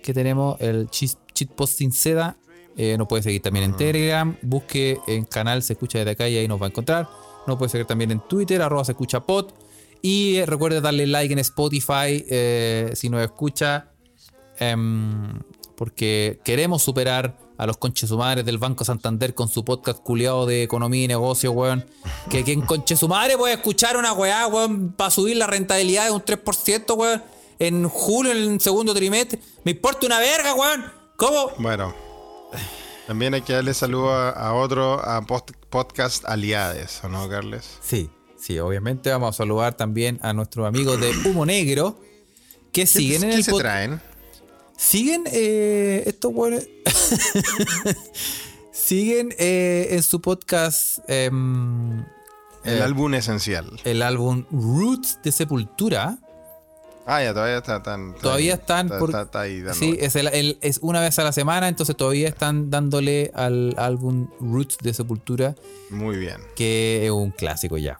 que tenemos, el cheat, cheat posting seda. Nos puede seguir también en Telegram, busque en canal se escucha desde acá y ahí nos va a encontrar. Nos puede seguir también en Twitter, arroba se escucha pod. Y recuerde darle like en Spotify si nos escucha. em, porque queremos superar a los conchesumares del Banco Santander con su podcast culiado de economía y negocio, weón. Que quien conchesumare puede escuchar una weá, weón, para subir la rentabilidad de un 3%, weón. En julio, en el segundo trimestre. Me importa una verga, weón. ¿Cómo? Bueno, también hay que darle saludo a, a otro a post- podcast aliades, ¿o no, Carles? Sí, sí, obviamente vamos a saludar también a nuestros amigos de Humo Negro que siguen en ¿Qué el se pod- traen? Siguen eh, estos siguen eh, en su podcast em, El eh, álbum esencial. el álbum Roots de Sepultura. Ah, ya, todavía está tan. Todavía están está, por- está- está ahí dando Sí, es, el- el- es una vez a la semana, entonces todavía están dándole al álbum Roots de Sepultura, Muy bien. que es un clásico ya.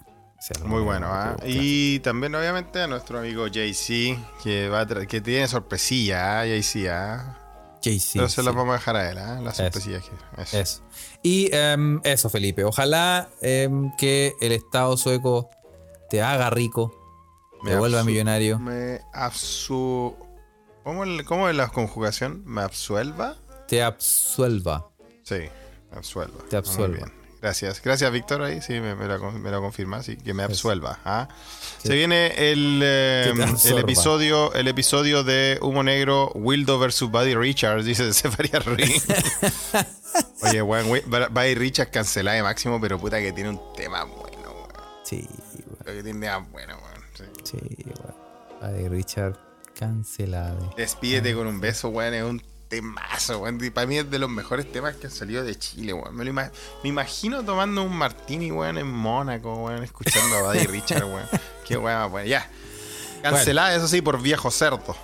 Muy bueno, ¿ah? Y también, obviamente, a nuestro amigo JC, que va a que tiene sorpresilla, ¿ah? JC, ¿ah? Jay-Z, Pero se sí. las vamos a dejar a él, ¿ah? Las sorpresillas que. eso. Eso. Y em, eso, Felipe. Ojalá em, que el Estado sueco te haga rico, Me te vuelva millonario, Me absu. ¿Cómo, el- ¿Cómo es la conjugación? ¿Me absuelva? te absuelva. Sí, me absuelva. Te absuelva. Muy bien. Gracias. Gracias, Víctor. Ahí sí me, me lo, me lo confirma. Sí, que me absuelva. ¿ah? Se viene el, eh, te el, episodio, el episodio de Humo Negro, Wildo vs. Buddy Richards, dice Cefaria Ring. Oye, weón, we- Buddy Richards cancelada de máximo, pero puta que tiene un tema bueno, weón. Sí, weón. Que tiene tema bueno, weón. sí. Sí, weón. Ay, Richard, cancelado. Despídete con un beso, weón. Es un temazo, weón. Para mí es de los mejores temas que han salido de Chile, weón. Me, lo ima- me imagino tomando un martini, weón, en Mónaco, weón, escuchando a Buddy Richard, weón. Qué weón, bueno. Ya. Cancelada, eso sí, por viejo cerdo.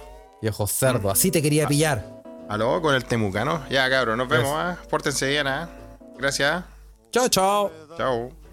Viejo cerdo, así te quería pillar. ¿Aló? Con el temucano. Ya, cabrón, nos vemos, ¿ah? Pórtense bien, ¿ah? Gracias. Chao, chao. Chao.